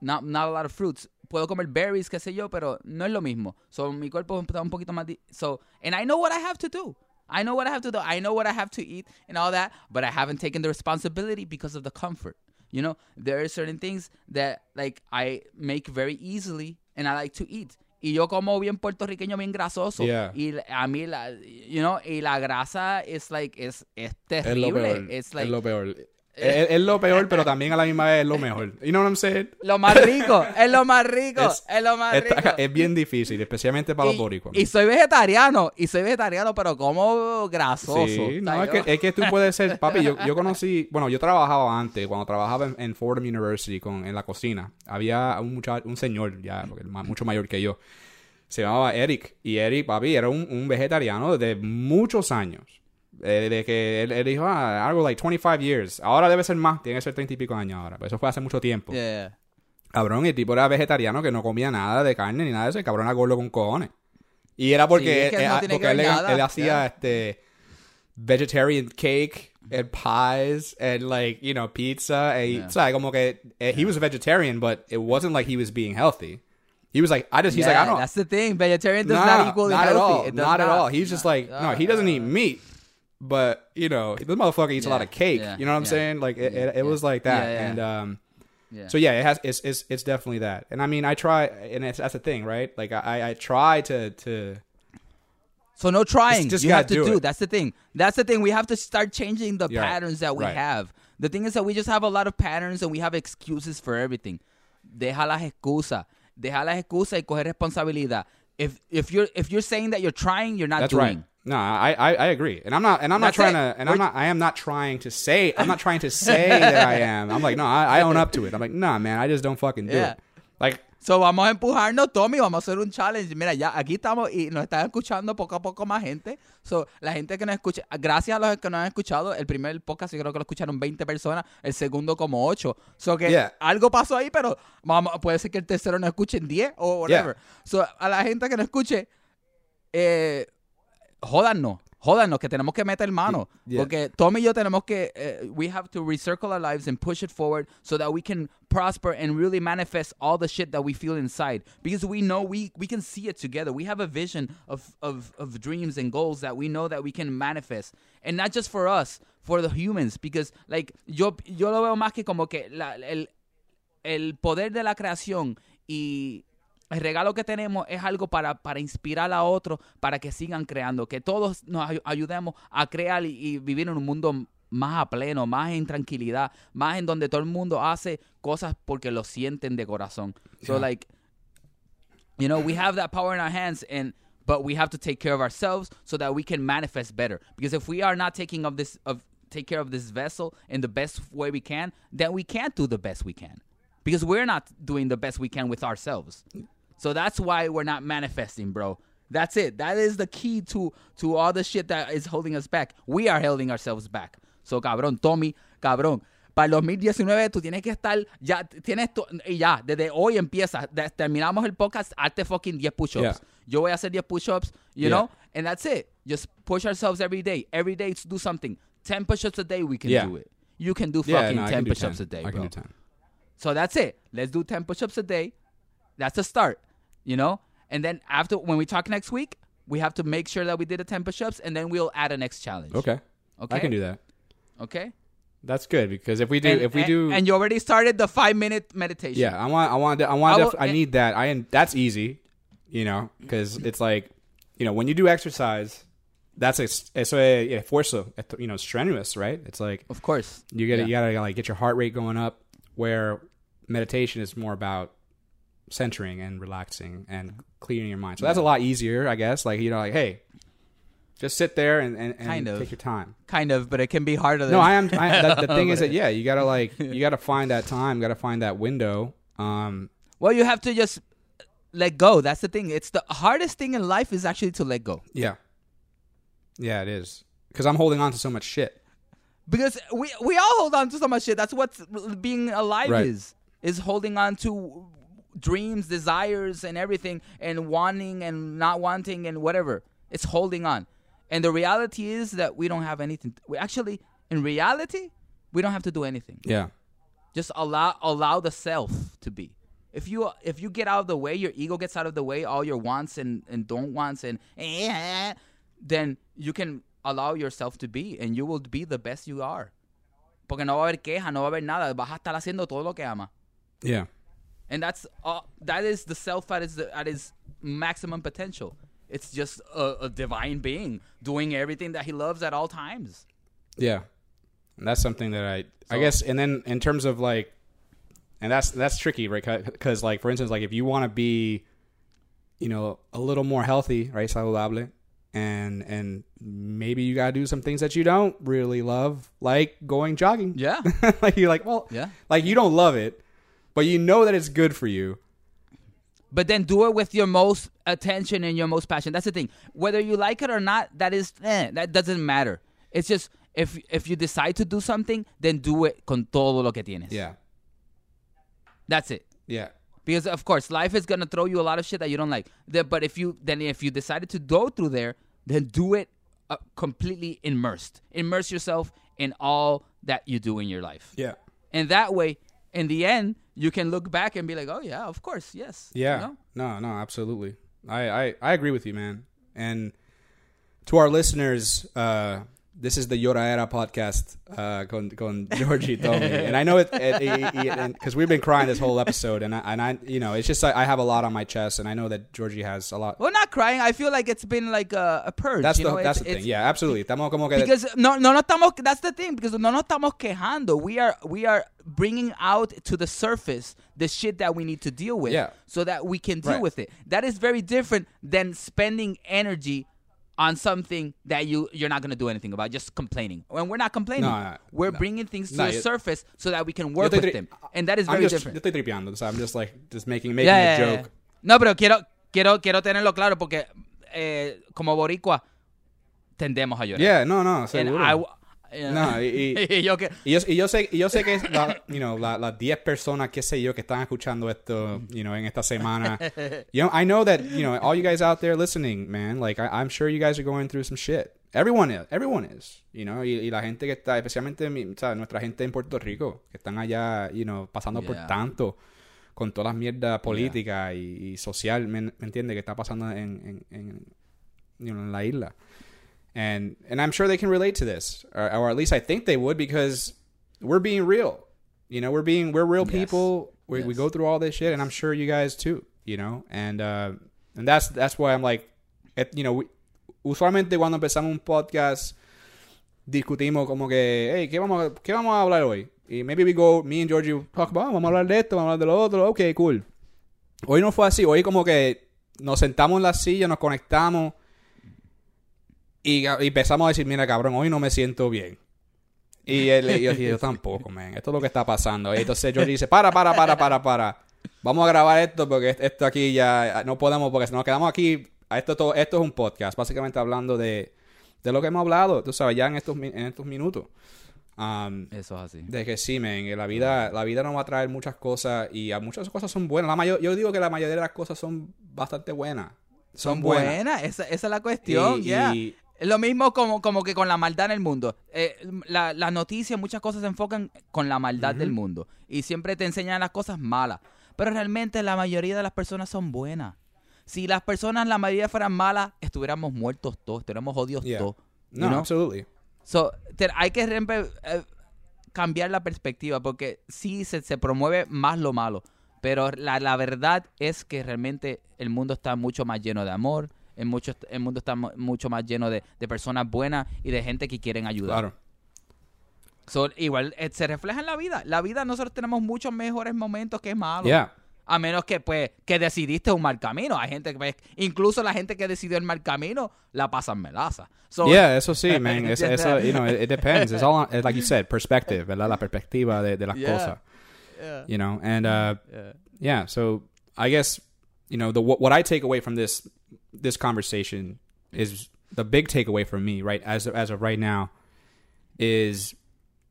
not, not a lot of fruits. Puedo comer berries, qué sé yo, pero no es lo mismo. So, mi cuerpo está un poquito más... di- So, and I know what I have to do. I know what I have to do. I know what I have to eat and all that, but I haven't taken the responsibility because of the comfort. You know, there are certain things that like I make very easily and I like to eat. Y yo como bien puertorriqueño, bien grasoso. Yeah. Y a mí, la, you know, y la grasa es like, es, es es lo terrible. peor. It's es like, lo peor. Es, es lo peor, pero también a la misma vez es lo mejor. You know what I'm saying? lo más rico, es lo más rico, es, Es- lo más Está- rico. es bien difícil, especialmente para los boricuas. y soy vegetariano, y soy vegetariano, pero como grasoso. Sí, es que, es que tú puedes ser, papi, yo, yo conocí, bueno, yo trabajaba antes, cuando trabajaba en, en Fordham University con, en la cocina, había un muchacho, un señor ya, mucho mayor que yo, se llamaba Eric, y Eric, papi, era un, un vegetariano de muchos años, Eh, de que él, él dijo, ah, algo like 25 years. Ahora debe ser más, tiene que ser 30 y pico años ahora. Pero eso fue hace mucho tiempo. Yeah. Cabrón, y el tipo era vegetariano que no comía nada de carne ni nada de eso. El cabrón era gordo con cojones. Y era porque, Sí, es que él, no eh, tiene porque que él, él hacía Yeah. este vegetarian cake and pies and like, you know, pizza. And, Yeah. O sea, como que eh, he was a vegetarian, but it wasn't like he was being healthy. He was like, I just, he's Yeah, like, I don't. That's the thing. Vegetarian does Nah, not equal not healthy. at all. Does Not, at not. all. He's just like, no, he doesn't eat meat. But, you know, this motherfucker eats a lot of cake. yeah, you know what I'm yeah. saying? Like, it, it, it Yeah, was like that. yeah, yeah. And, um, Yeah. so yeah, it has. It's it's it's definitely that. And I mean, I try, and it's, that's the thing, right? Like I I try to to So no trying. Just- you have gotta do do. That's the thing. That's the thing. We have to start changing the Yeah, patterns that we Right. have. The thing is that we just have a lot of patterns and we have excuses for everything. Deja las excusas. Deja las excusas y coger responsabilidad. If if you're if you're saying that you're trying, you're not That's doing. right. No, I, I I agree, and I'm not and I'm not trying it. to and I'm not I am not trying to say I'm not trying to say that I am. I'm like no, I, I own up to it. I'm like nah, man, I just don't fucking do Yeah. it. Like So vamos a empujarnos, Tommy, vamos a hacer un challenge. Mira, ya aquí estamos y nos están escuchando poco a poco más gente. So, la gente que nos escucha, gracias a los que nos han escuchado, el primer podcast yo creo que lo escucharon 20 personas, el segundo como 8. So que Yeah. algo pasó ahí, pero vamos, puede ser que el tercero nos escuchen 10 o whatever. So, a la gente que nos escuche, eh, jódanos. Jódanos, que tenemos que meter mano. Yeah. Porque Tommy y yo tenemos que, eh, we have to recircle our lives and push it forward so that we can prosper and really manifest all the shit that we feel inside. Because we know we, we can see it together. We have a vision of, of, of dreams and goals that we know that we can manifest. And not just for us, for the humans. Because, like, yo, yo lo veo más que como que la, el, el poder de la creación y el regalo que tenemos es algo para, para inspirar a otros para que sigan creando, que todos nos ay- ayudemos a crear y, y vivir en un mundo más a pleno, más en tranquilidad, más en donde todo el mundo hace cosas porque lo sienten de corazón. So like, you know, we have that power in our hands and but we have to take care of ourselves so that we can manifest better. Because if we are not taking of this of take care of this vessel in the best way we can, then we can't do the best we can. Because we're not doing the best we can with ourselves. So that's why we're not manifesting, bro. That's it. That is the key to to all the shit that is holding us back. We are holding ourselves back. So cabrón, Tommy, cabrón. Para el 2019 tú tienes que estar ya tienes to- y ya desde hoy empieza. de- terminamos el podcast, hazte fucking 10 push-ups. Yeah. Yo voy a hacer 10 push-ups, you Yeah. know? And that's it. Just push ourselves every day. Every day to do something. 10 push-ups a day we can Yeah. do it. You can do fucking no, 10 can do push-ups 10. a day, I can bro. do 10. So that's it. Let's do 10 push-ups a day. That's a start, you know? And then after when we talk next week, we have to make sure that we did the 10 push-ups and then we'll add a next challenge. Okay. Okay. I can do that. Okay? That's good because if we do And, if we and- do and you already started the 5-minute meditation. Yeah, I want, I want, I want, I I, will- I eh need that. I and that's easy, you know, because it's like, you know, when you do exercise, that's a, eso es esfuerzo, you know, strenuous, right? It's like Of course. you gotta, Yeah. you gotta like get your heart rate going up. Where meditation is more about centering and relaxing and clearing your mind. So that's a lot easier, I guess. Like you know, like hey, just sit there and, and, and Kind of. take your time. Kind of, but it can be harder than No, I am. I, the, the thing is that yeah, you gotta like you gotta find that time, gotta find that window. Um, Well, you have to just let go. That's the thing. It's the hardest thing in life is actually to let go. Yeah. Yeah, it is. Because I'm holding on to so much shit. Because we we all hold on to so much shit. That's what being alive Right. is. Is holding on to dreams, desires, and everything, and wanting and not wanting and whatever. It's holding on. And the reality is that we don't have anything. We actually, in reality, we don't have to do anything. Yeah. Just allow allow the self to be. If you if you get out of the way, your ego gets out of the way, all your wants and, and don't wants and eh, then you can allow yourself to be and you will be the best you are. Porque no va a haber queja, no va a haber nada, vas a estar haciendo todo lo que ama. Yeah. And that's uh, that is the self at its at its maximum potential. It's just a, a divine being doing everything that he loves at all times. Yeah. And that's something that I, I guess, and then in terms of like, and that's, that's tricky, right? Because, like, for instance, like, if you want to be, you know, a little more healthy, right? Saludable. And, and maybe you got to do some things that you don't really love, like going jogging. Yeah. like, you're like, well, Yeah. like, you don't love it, but you know that it's good for you. But then do it with your most attention and your most passion. That's the thing. Whether you like it or not, that is eh, that doesn't matter. It's just if if you decide to do something, then do it con todo lo que tienes. Yeah. That's it. Yeah. Because of course, life is gonna throw you a lot of shit that you don't like. But if you then if you decided to go through there, then do it uh, completely immersed. Immerse yourself in all that you do in your life, Yeah. and that way, in the end, you can look back and be like, "Oh yeah, of course, yes." you Yeah. know? No, no, absolutely. I, I, I agree with you, man. And to our listeners, uh, this is the Yora Era podcast uh, con, con Jorgie Tommy. and I know it because we've been crying this whole episode. And I, and I you know, it's just I, I have a lot on my chest. And I know that Jorgie has a lot. Well, not crying. I feel like it's been like a, a purge. That's you the, know? that's It's- the thing. Yeah, absolutely. Estamos como que. because no no no estamos that's the thing because no nos estamos quejando we are we are bringing out to the surface the shit that we need to deal with Yeah. so that we can deal Right. with it that is very different than spending energy on something that you you're not going to do anything about just complaining when we're not complaining No, no, we're no. bringing things to the you- surface so that we can work with tri- them and that is I'm very just, different Yo estoy tripeando. So I'm just like, just making, making Yeah, a yeah, joke. yeah. No, pero quiero, quiero, quiero tenerlo claro porque eh, como boricua tendemos a llorar. Yeah, no, no, And seguro. I w- yeah. No, y- y- Y yo que- Y yo, y yo sé, y yo sé que la, you know, la- las 10 personas, qué sé yo, que están escuchando esto, you know, en esta semana. You know, I know that, you know, all you guys out there listening, man, like, I, I'm sure you guys are going through some shit. Everyone is, everyone is, you know, y, la gente que está, especialmente mi- o sea, nuestra gente en Puerto Rico, que están allá, you know, pasando por Yeah. tanto con todas las mierdas políticas y, y social, ¿me, me entiende? Que está pasando en, en, en, you know, en la isla. And and I'm sure they can relate to this, or, or at least I think they would because we're being real. You know, we're being we're real people. We, we Yes. go through all this shit, and I'm sure you guys too. You know, and uh, and that's that's why I'm like, you know, we, usualmente cuando empezamos un podcast discutimos como que, hey, ¿qué vamos, a- ¿qué vamos a hablar hoy? Y maybe we go, me and Jorgie talk about, "Ah, vamos a hablar de esto, vamos a hablar de lo otro, ok, cool. Hoy no fue así, hoy como que nos sentamos en la silla, nos conectamos y, y empezamos a decir, mira cabrón, hoy no me siento bien. Y él y yo, y yo tampoco, man. Esto es lo que está pasando. Y entonces Georgie dice, para, para, para, para, para. Vamos a grabar esto porque esto aquí ya no podemos, porque si nos quedamos aquí, esto, todo, esto es un podcast, básicamente hablando de, de lo que hemos hablado, tú sabes, ya en estos, en estos minutos. Um, Eso es así. de que sí, que la vida, la vida nos va a traer muchas cosas y a muchas cosas son buenas. La mayor, yo digo que la mayoría de las cosas son bastante buenas. Son buenas, esa, esa es la cuestión, Y- yeah. y- lo mismo como, como que con la maldad en el mundo. Eh, la- las noticias, muchas cosas se enfocan con la maldad del mundo. Y siempre te enseñan las cosas malas. Pero realmente la mayoría de las personas son buenas. Si las personas, la mayoría fueran malas, estuviéramos muertos todos, estuviéramos Yeah. todos. No, know? absolutely. So, te- hay que eh, cambiar la perspectiva porque sí se, se promueve más lo malo, pero la, la verdad es que realmente el mundo está mucho más lleno de amor, el, mucho, el mundo está mu- mucho más lleno de, de personas buenas y de gente que quieren ayudar. Claro. So, igual eh, se refleja en la vida. La vida nosotros tenemos muchos mejores momentos que malos. Yeah. A menos que pues que decidiste un mal camino. Hay gente que pues, incluso la gente que decidió el mal camino la pasan melaza. So, Yeah, eso sí, man. Eso, ¿Entiendes? eso, you know, it, it depends. It's all, on, like you said, perspective, ¿verdad? La perspectiva de, de las Yeah. cosas. Yeah. You know, and uh, Yeah. yeah, so I guess, you know, the what I take away from this this conversation is the big takeaway for me, right, as as of right now, is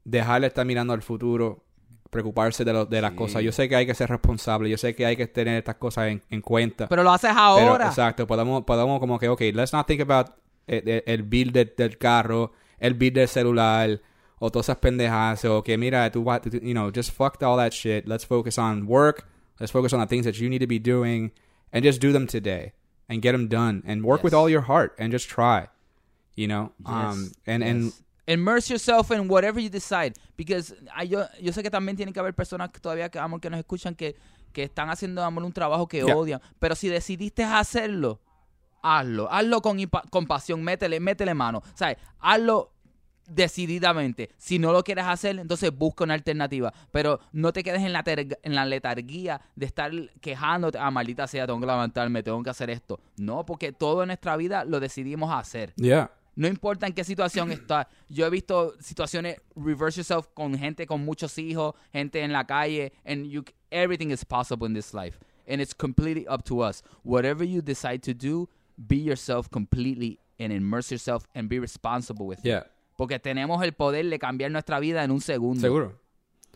dejar de estar mirando al futuro, preocuparse de, lo- de las Sí. cosas. Yo sé que hay que ser responsable, yo sé que hay que tener estas cosas en, en cuenta. Pero lo haces Pero, ahora. exacto, podemos, podemos como que, ok, let's not think about el, el- el bill de- del carro, el bill del celular, o todas esas pendejas, o que mira, tú, you know, just fuck all that shit. Let's focus on work. Let's focus on the things that you need to be doing, and just do them today, and get them done, and work with all your heart, and just try, you know, um, Yes, and and yes. Immerse yourself in whatever you decide. Because ah, yo, yo sé que también tiene que haber personas que todavía que, amor, que nos escuchan que, que están haciendo amor, un trabajo que Yeah. odian. Pero si decidiste hacerlo, hazlo. Hazlo con, con pasión. Métele, métele mano. ¿Sabes? Hazlo decididamente. Si no lo quieres hacer, entonces busca una alternativa. Pero no te quedes en la, en la letarguía de estar quejándote. Ah, maldita sea, tengo que levantarme, tengo que hacer esto. No, porque todo en nuestra vida lo decidimos hacer. yeah, No importa en qué situación está. Yo he visto situaciones reverse yourself con gente con muchos hijos, gente en la calle, and you everything is possible in this life. And it's completely up to us. Whatever you decide to do, be yourself completely and immerse yourself and be responsible with Yeah. it. Porque tenemos el poder de cambiar nuestra vida en un segundo. Seguro.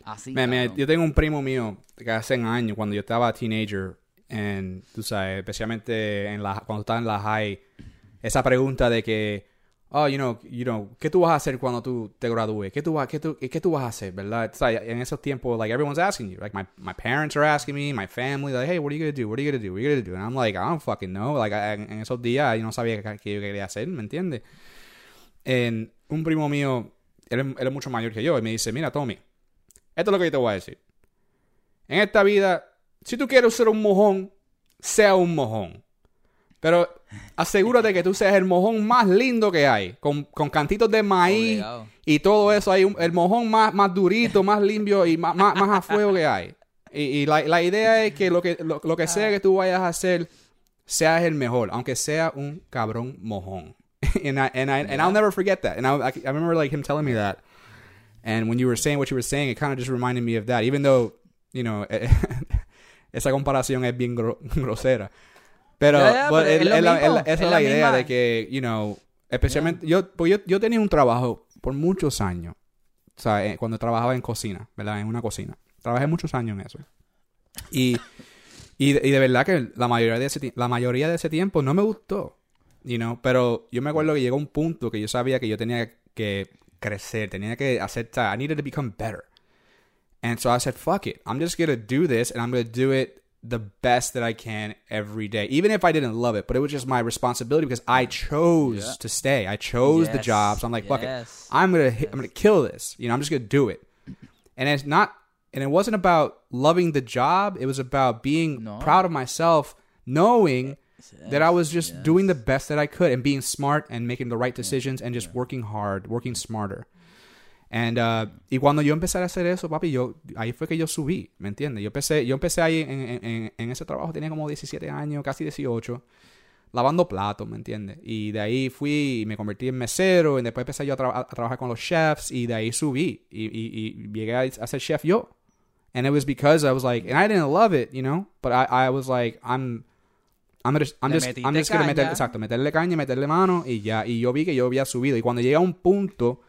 Así. Yo tengo un primo mío que hace años, cuando yo estaba teenager, en, tú sabes, especialmente en la, cuando estaba en la high, esa pregunta de que, oh, you know, you know, ¿qué tú vas a hacer cuando tú te gradúes? ¿Qué tú, vas- qué tú, qué tú vas a hacer, verdad? Sea, en esos tiempos, like, everyone's asking you. Like, my, my parents are asking me, my family, like, hey, what are you gonna do? What are you gonna do? What are you gonna do? And I'm like, I don't fucking know. Like, I- en, esos días yo no sabía qué, qué yo quería hacer, ¿me entiendes? En un primo mío, él, es- él es mucho mayor que yo, y me dice, mira, Tommy, esto es lo que yo te voy a decir. En esta vida, si tú quieres ser un mojón, sea un mojón. Pero asegúrate que tú seas el mojón más lindo que hay. Con, con cantitos de maíz Obligado. y todo eso. Hay un- el mojón más, más durito, más limpio y más, más, más a fuego que hay. Y, y la, la idea es que lo, que lo, lo que sea que tú vayas a hacer, seas el mejor. Aunque sea un cabrón mojón. and, I, and, I, and I'll never forget that. And I, remember like him telling me that. And when you were saying what you were saying, it kind of just reminded me of that. Even though, you know, esa comparación es bien gro- grosera. Pero, Ya, ya, but pero es es- lo es la- mismo, es la- esa es la idea misma. de que, you know, especialmente, yo, pues yo, yo tenía un trabajo por muchos años. O sea, eh, cuando trabajaba en cocina, ¿verdad? En una cocina. Trabajé muchos años en eso. Y, y, de- y de verdad que la mayoría de ese, ti- la mayoría de ese tiempo no me gustó. You know, pero yo me acuerdo que llegó un punto que yo sabía que yo tenía que crecer, tenía que hacer, I needed to become better. And so I said, fuck it. I'm just going to do this and I'm going to do it the best that I can every day. Even if I didn't love it, but it was just my responsibility because I chose Yeah. to stay. I chose the job. So I'm like, fuck it. I'm going to hit, I'm going to kill this. You know, I'm just going to do it. And it's not and it wasn't about loving the job. It was about being No. proud of myself, knowing that I was just doing the best that I could and being smart and making the right decisions and just working hard, working smarter. And, uh, y cuando yo empecé a hacer eso, papi, yo, ahí fue que yo subí, ¿me entiendes? Yo empecé, yo empecé ahí en, en- en- ese trabajo, tenía como 17 años, casi 18, lavando platos, ¿me entiendes? Y de ahí fui y me convertí en mesero y después empecé yo a, tra- a trabajar con los chefs y de ahí subí y, y, y llegué a, a ser chef yo. And it was because I was like, and I didn't love it, you know, but I, I was like, I'm, I'm just, I'm just, I'm just gonna meter, exacto, meterle caña, meterle mano y ya. Y yo vi que yo había subido. Y cuando llegué a un punto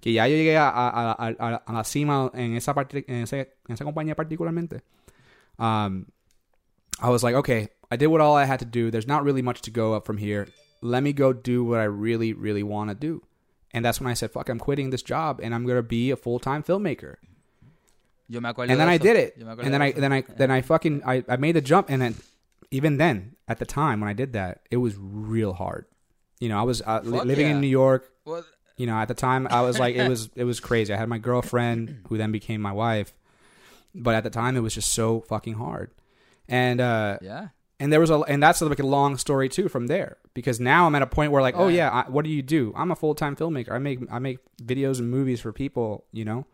que ya yo llegué a, a, a, a- a la cima en esa, parte, en, ese, en esa compañía particularmente, um, I was like, okay, I did what all I had to do. There's not really much to go up from here. Let me go do what I really, really want to do. And that's when I said, fuck, I'm quitting this job and I'm going to be a full time filmmaker. Yo me acuerdo And then I did it. Yo me acuerdo And then I then I then I fucking I, I made the jump and then even then at the time when I did that it was real hard. You know, I was uh, li- living yeah. in New York. Well, You know, at the time I was like it was it was crazy. I had my girlfriend who then became my wife. But at the time it was just so fucking hard. And uh yeah. and there was a and that's like a long story too from there because now I'm at a point where like oh Yeah. yeah I, what do you do I'm a full time filmmaker I make I make videos and movies for people you know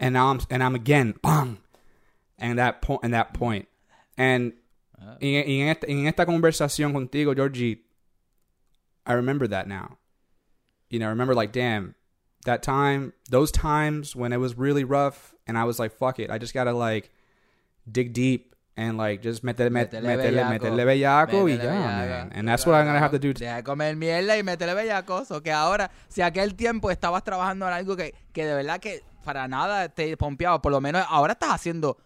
and now I'm and I'm again bang and that point and that point and Ah. y, y en, esta, en esta conversación contigo Jorgie I remember that now you know I remember like damn that time those times when it was really rough and I was like fuck it I just gotta like dig deep and like just meterle, met, Métele meterle, bellaco. meterle bellaco y ya, bellaco. man. And that's what I'm gonna have to do. Deja de comer mierda y métele bellacoso. Que ahora, si aquel tiempo estabas trabajando en algo que, que de verdad que para nada te pompeaba, por lo menos ahora estás haciendo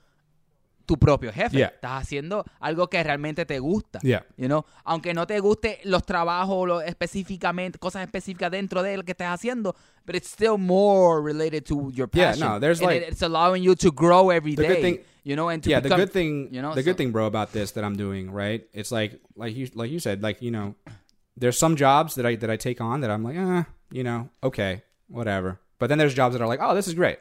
tu propio jefe. Yeah. Estás haciendo algo que realmente te gusta. Yeah. You know? Aunque no te guste los trabajos lo específicamente, cosas específicas dentro de lo que estés haciendo, but it's still more related to your passion. Yeah, no, there's And like- it- it's allowing you to grow every The day. good thing- you know, and to yeah, the good thing, you know, the so- good thing, bro, about this that I'm doing, right? It's like, like you, like you said, like you know, there's some jobs that I that I take on that I'm like, eh, you know, okay, whatever. But then there's jobs that are like, oh, this is great,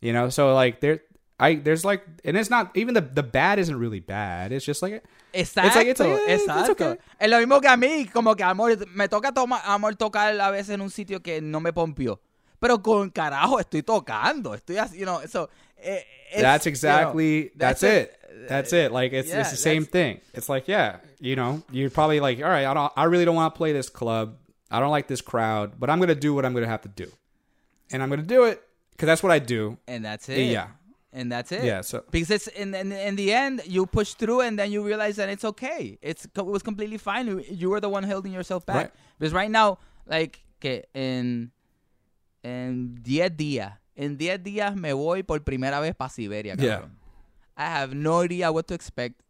you know. So like there, I there's like, and it's not even the the bad isn't really bad. It's just like, Exacto, It's like- it's like, eh, it's okay. Es lo mismo que a mí, como que amor, me toca toma, amor tocar a veces en un sitio que no me pompió. Pero con carajo estoy tocando, estoy así, you know, so, eh, it's, that's you know, exactly that's, it. That's it. Like it's Yeah, it's the same thing. It's like yeah, you know, you're probably like, all right, I don't, I really don't want to play this club. I don't like this crowd, but I'm gonna do what I'm gonna have to do, and I'm gonna do it because that's what I do. And that's it. Yeah. And that's it. Yeah, so- because it's in, in in the end you push through and then you realize that it's okay. It's it was completely fine. You- You were the one holding yourself back. Right. Because right now, like que en en 10 días. En 10 días me voy por primera vez para Siberia, Yeah. cabrón. I have no idea what to expect.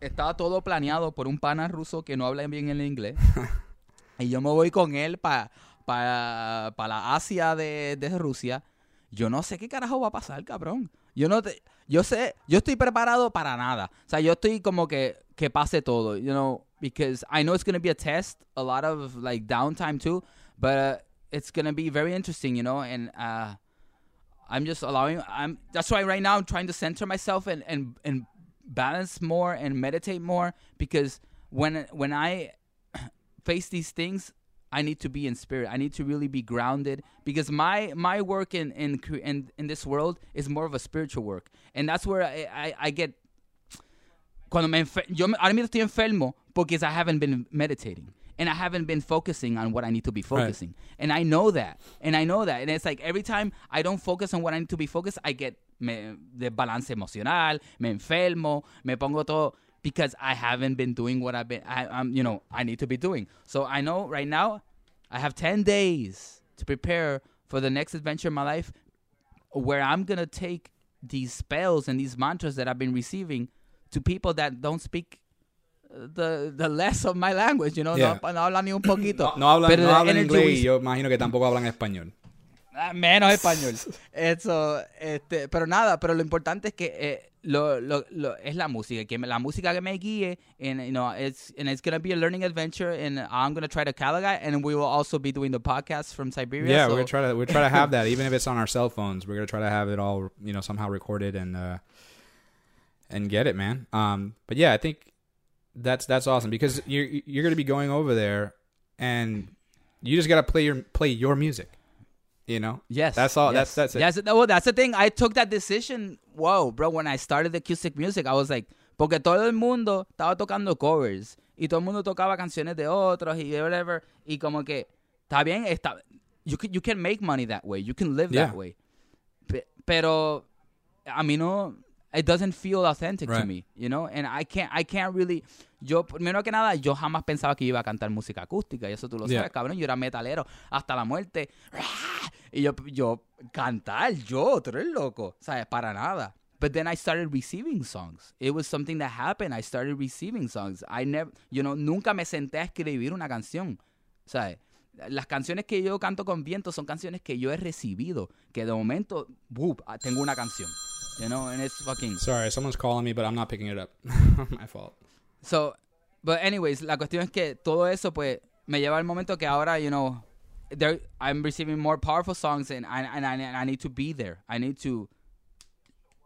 Estaba todo planeado por un pana ruso que no habla bien el inglés. y yo me voy con él para pa, pa la Asia de, de Rusia. Yo no sé qué carajo va a pasar, cabrón. Yo no te, yo sé, yo estoy preparado para nada. O sea, yo estoy como que que pase todo, you know, because I know it's going to be a test, a lot of like downtime too, but uh, it's going to be very interesting, you know, and uh I'm just allowing I'm that's why right now I'm trying to center myself and and and balance more and meditate more because when when I face these things I need to be in spirit. I need to really be grounded because my my work in in in, in this world is more of a spiritual work, and that's where I I, I get cuando me yo ahora mismo estoy enfermo because I haven't been meditating and I haven't been focusing on what I need to be focusing, and I know that, and I know that, and it's like every time I don't focus on what I need to be focused, I get me desbalance emocional, me enfermo, me pongo todo because I haven't been doing what I've been, I, I'm, you know, I need to be doing. So I know right now I have 10 days to prepare for the next adventure in my life where I'm going to take these spells and these mantras that I've been receiving to people that don't speak uh, the the less of my language, you know, Yeah. no, no hablan ni un poquito. No, no hablan, no the hablan inglés y yo imagino que tampoco hablan español. Ah, menos español. Eso, este, pero nada, pero lo importante es que eh, lo, lo, lo- es la música, que me- la música que me guíe, and you know, it's and it's gonna be a learning adventure, and I'm gonna try to Calagat, and we will also be doing the podcast from Siberia. Yeah, so- we're gonna try to we're try to have that, even if it's on our cell phones. We're gonna try to have it all, you know, somehow recorded and uh, and get it, man. Um, but yeah, I think that's that's awesome because you're you're gonna be going over there, and you just gotta play your play your music. You know, Yes, That's all- yes. that's- that's it. Yes, well, that's the thing. I took that decision. Whoa, bro! When I started acoustic music, I was like, porque todo el mundo estaba tocando covers y todo el mundo tocaba canciones de otros y whatever y como que está bien, está. You can you can make money that way. You can live Yeah. that way. Pe- Pero a mí no. It doesn't feel authentic to Right. me, you know, and I can't, I can't really. Yo primero que nada, yo jamás pensaba que iba a cantar música acústica y eso tú lo Yeah. sabes, cabrón. Yo era metalero hasta la muerte. Y yo, yo, cantar, yo, tú eres loco. ¿Sabes? Para nada. But then I started receiving songs. It was something that happened. I started receiving songs. I never, you know, nunca me senté a escribir una canción. ¿Sabes? Las canciones que yo canto con viento son canciones que yo he recibido. Que de momento, boop, ah, tengo una canción. You know, and it's fucking. sorry, someone's calling me, but I'm not picking it up. My fault. So, but anyways, la cuestión es que todo eso, pues, me lleva al momento que ahora, you know, there, I'm receiving more powerful songs and I, and, I, and I need to be there. I need to,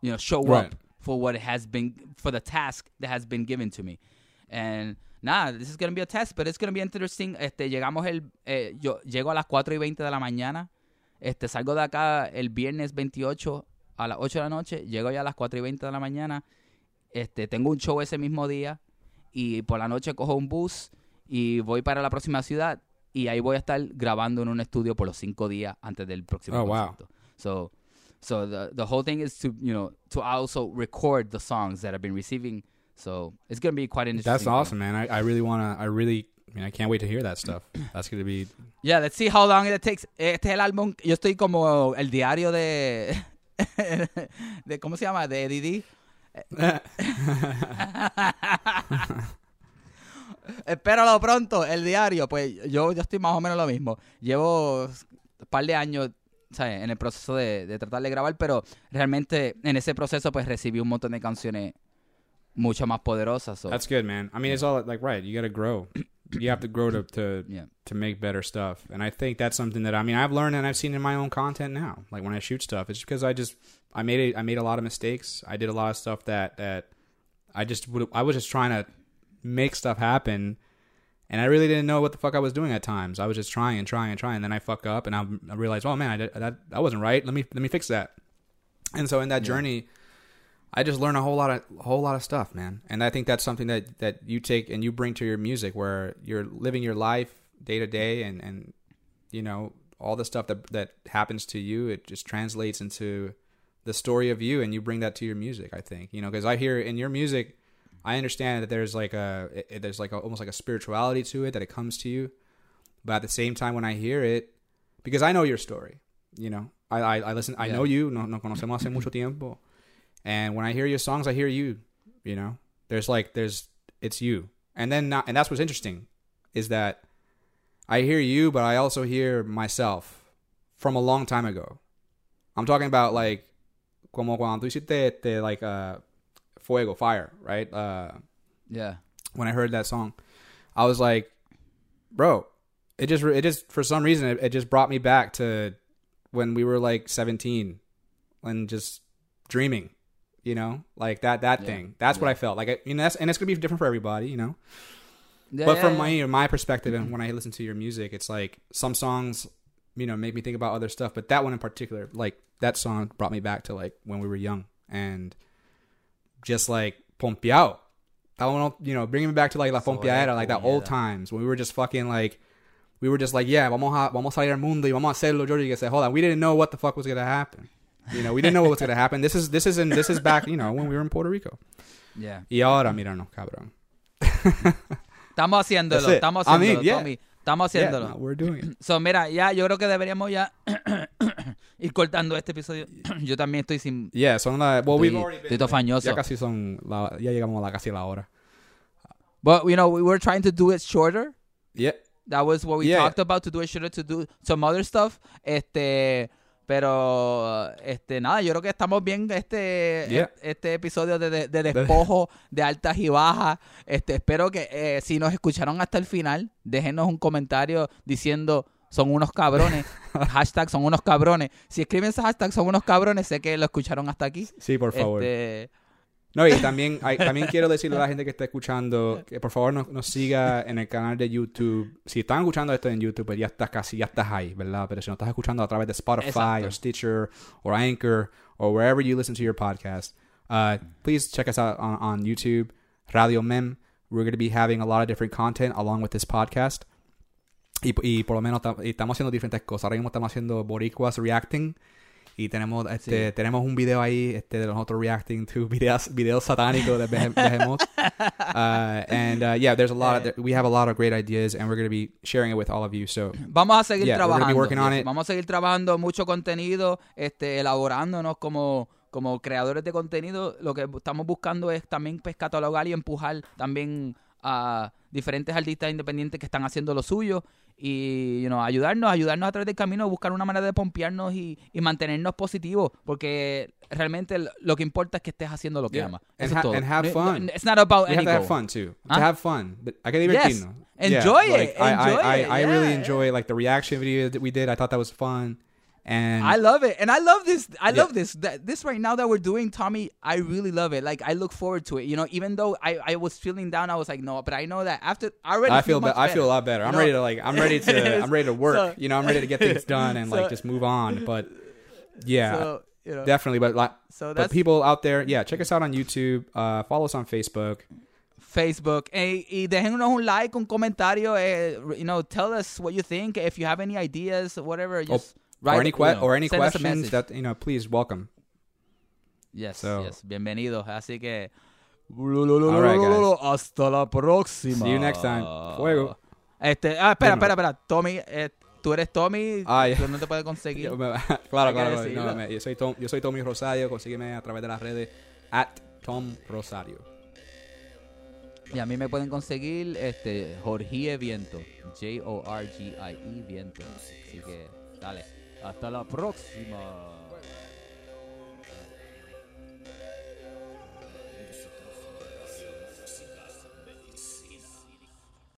you know, show Right. up for what has been, for the task that has been given to me. And, nada, this is going to be a test, but it's going to be interesting. Este, llegamos el, eh, yo llego a las 4 y 20 de la mañana. Este, salgo de acá el viernes 28 a las 8 de la noche. Llego ya a las 4 y 20 de la mañana. Este, tengo un show ese mismo día y por la noche cojo un bus y voy para la próxima ciudad y ahí voy a estar grabando en un estudio por los cinco días antes del próximo Oh, wow. So, so the the whole thing is to you know to also record the songs that I've been receiving. So it's gonna be quite interesting. That's awesome, man. I, I really wanna. I really. I mean, I can't wait to hear that stuff. That's gonna be. Yeah, let's see how long it takes. Este es el álbum. Yo estoy como el diario de de cómo se llama de Didi. Espéralo pronto, el diario. Pues yo, yo estoy más o menos lo mismo. Llevo un par de años ¿sabes? en el proceso de, de tratar de grabar, pero realmente en ese proceso pues recibí un montón de canciones mucho más poderosas. so, That's good, man. I mean, it's all like right. You got to grow. You have to grow to to yeah. to make better stuff. And I think that's something that I mean I've learned and I've seen in my own content now. Like when I shoot stuff, it's because I just I made a, I made a lot of mistakes. I did a lot of stuff that that I just would I was just trying to make stuff happen. And I really didn't know what the fuck I was doing at times. I was just trying and trying and trying. And then I fuck up, and I, I realized, oh man, I did, that that wasn't right. Let me let me fix that. And so in that journey, I just learned a whole lot of a whole lot of stuff, man. And I think that's something that that you take and you bring to your music, where you're living your life day to day, and and you know all the stuff that that happens to you, it just translates into the story of you, and you bring that to your music. I think you know because I hear in your music, I understand that there's like a it, there's like a, almost like a spirituality to it that it comes to you, but at the same time when I hear it, because I know your story. You know, I I, I listen. I Yeah. know you. No, no conocemos hace mucho tiempo, and when I hear your songs, I hear you. You know, there's like there's it's you, and then not, and that's what's interesting, is that I hear you, but I also hear myself from a long time ago. I'm talking about like como cuando tú hiciste este, like uh fuego fire, right? Uh Yeah. when I heard that song, I was like, bro, it just it just for some reason it, it just brought me back to when we were like 17 and just dreaming, you know, like that that Yeah. thing. That's what I felt like. I, you know, that's, and it's gonna be different for everybody, you know. Yeah, but yeah, from yeah. my my perspective and when I listen to your music, it's like some songs, you know, make me think about other stuff, but that one in particular, like that song brought me back to like when we were young and just like pompeado. That one, you know, bringing me back to like la Eso pompeadera, like that old times when we were just fucking like, we were just like, yeah, vamos a vamos a salir al mundo y vamos a hacerlo, Jorgie. Que se joda. We didn't know what the fuck was gonna happen. You know, we didn't know what was gonna happen. This is this is in this is back, you know, when we were in Puerto Rico. Yeah. Y ahora, míranos, cabrón. Estamos haciéndolo, estamos I mean, yeah. Tommy. Estamos Yeah, haciéndolo. no, we're doing it. So, mira, ya, yo creo que deberíamos ya ir cortando este episodio. yo también estoy sin... Yeah, son la, well, we've Estoy- already been, estoy todo fañoso. Ya casi son, la, ya llegamos a la casi la hora. But, you know, we were trying to do it shorter. Yeah, That was what we Yeah. talked about, to do it shorter, to do some other stuff. Este... Pero, este, nada, yo creo que estamos bien este, Yeah. este episodio de, de- de despojo, de altas y bajas. Este, espero que eh, si nos escucharon hasta el final, déjenos un comentario diciendo son unos cabrones. hashtag son unos cabrones. Si escriben ese hashtag son unos cabrones, sé que lo escucharon hasta aquí. sí, por favor. Este, No, y también, hay- también quiero decirle a la gente que está escuchando que por favor nos, nos siga en el canal de YouTube. Si están escuchando esto en YouTube, pues ya estás casi, ya estás ahí, ¿verdad? Pero si nos estás escuchando a través de Spotify Exacto. or Stitcher or Anchor or wherever you listen to your podcast, uh, please check us out on, on YouTube, Radio Mem. We're going to be having a lot of different content along with this podcast. Y, y por lo menos y estamos haciendo diferentes cosas. Ahora mismo estamos haciendo Boricuas Reacting. Y tenemos este Sí. tenemos un video ahí este de nosotros reacting to videos videos satánicos de Behem- Behemoth. uh, and uh, yeah, there's a lot of we have a lot of great ideas and we're going to be sharing it with all of you. So Vamos a seguir Yeah, we're gonna be trabajando. on it. Vamos a seguir trabajando mucho contenido, este, elaborándonos como, como creadores de contenido. Lo que estamos buscando es también pues, catalogar y empujar también a diferentes artistas independientes que están haciendo lo suyo y you know, ayudarnos, ayudarnos a través del camino, buscar una manera de pompearnos y, y mantenernos positivos, porque realmente lo- que importa es que estés haciendo lo que Yeah. amas. And Eso ha- es todo. and have No- no- fun. it's not about we any have to have goal. fun too. Huh? To have fun, hay que Yes. divertirnos. Enjoy like, it. I, Enjoy I, it. I, I really Yeah, enjoy like the reaction video that we did. I thought that was fun. And I love it, and I love this. I Yeah. love this. That, this right now that we're doing, Tommy. I really love it. Like I look forward to it. You know, even though I, I was feeling down, I was like, no, but I know that after I already I feel be- I feel a lot better. I'm know? ready to like I'm ready to I'm ready to work. So- you know, I'm ready to get things done and So- like just move on. But yeah, So, you know, definitely. But like, so but people out there, yeah, check us out on YouTube. Uh, follow us on Facebook. Facebook. Eh, y déjenos un like, un comentario. Eh, you know, tell us what you think. If you have any ideas, or whatever, just or any que- or any questions that you know, please welcome. Yes, So- yes. Bienvenidos. Así que. right, guys. Hasta la próxima. See you next time. Fuego. Este, ah, espera, Dímelo. espera, espera. Tommy, eh, tú eres Tommy. Ah, ya. No te puedes conseguir. Yo me- claro, que claro, claro. decirlo. No, me- yo soy Tom, yo soy Tommy Rosario. Consígueme a través de las redes at Tom Rosario. Y a mí me pueden conseguir este Jorge Viento. J-O-R-G-I-E Viento. Así que, dale. Hasta la próxima.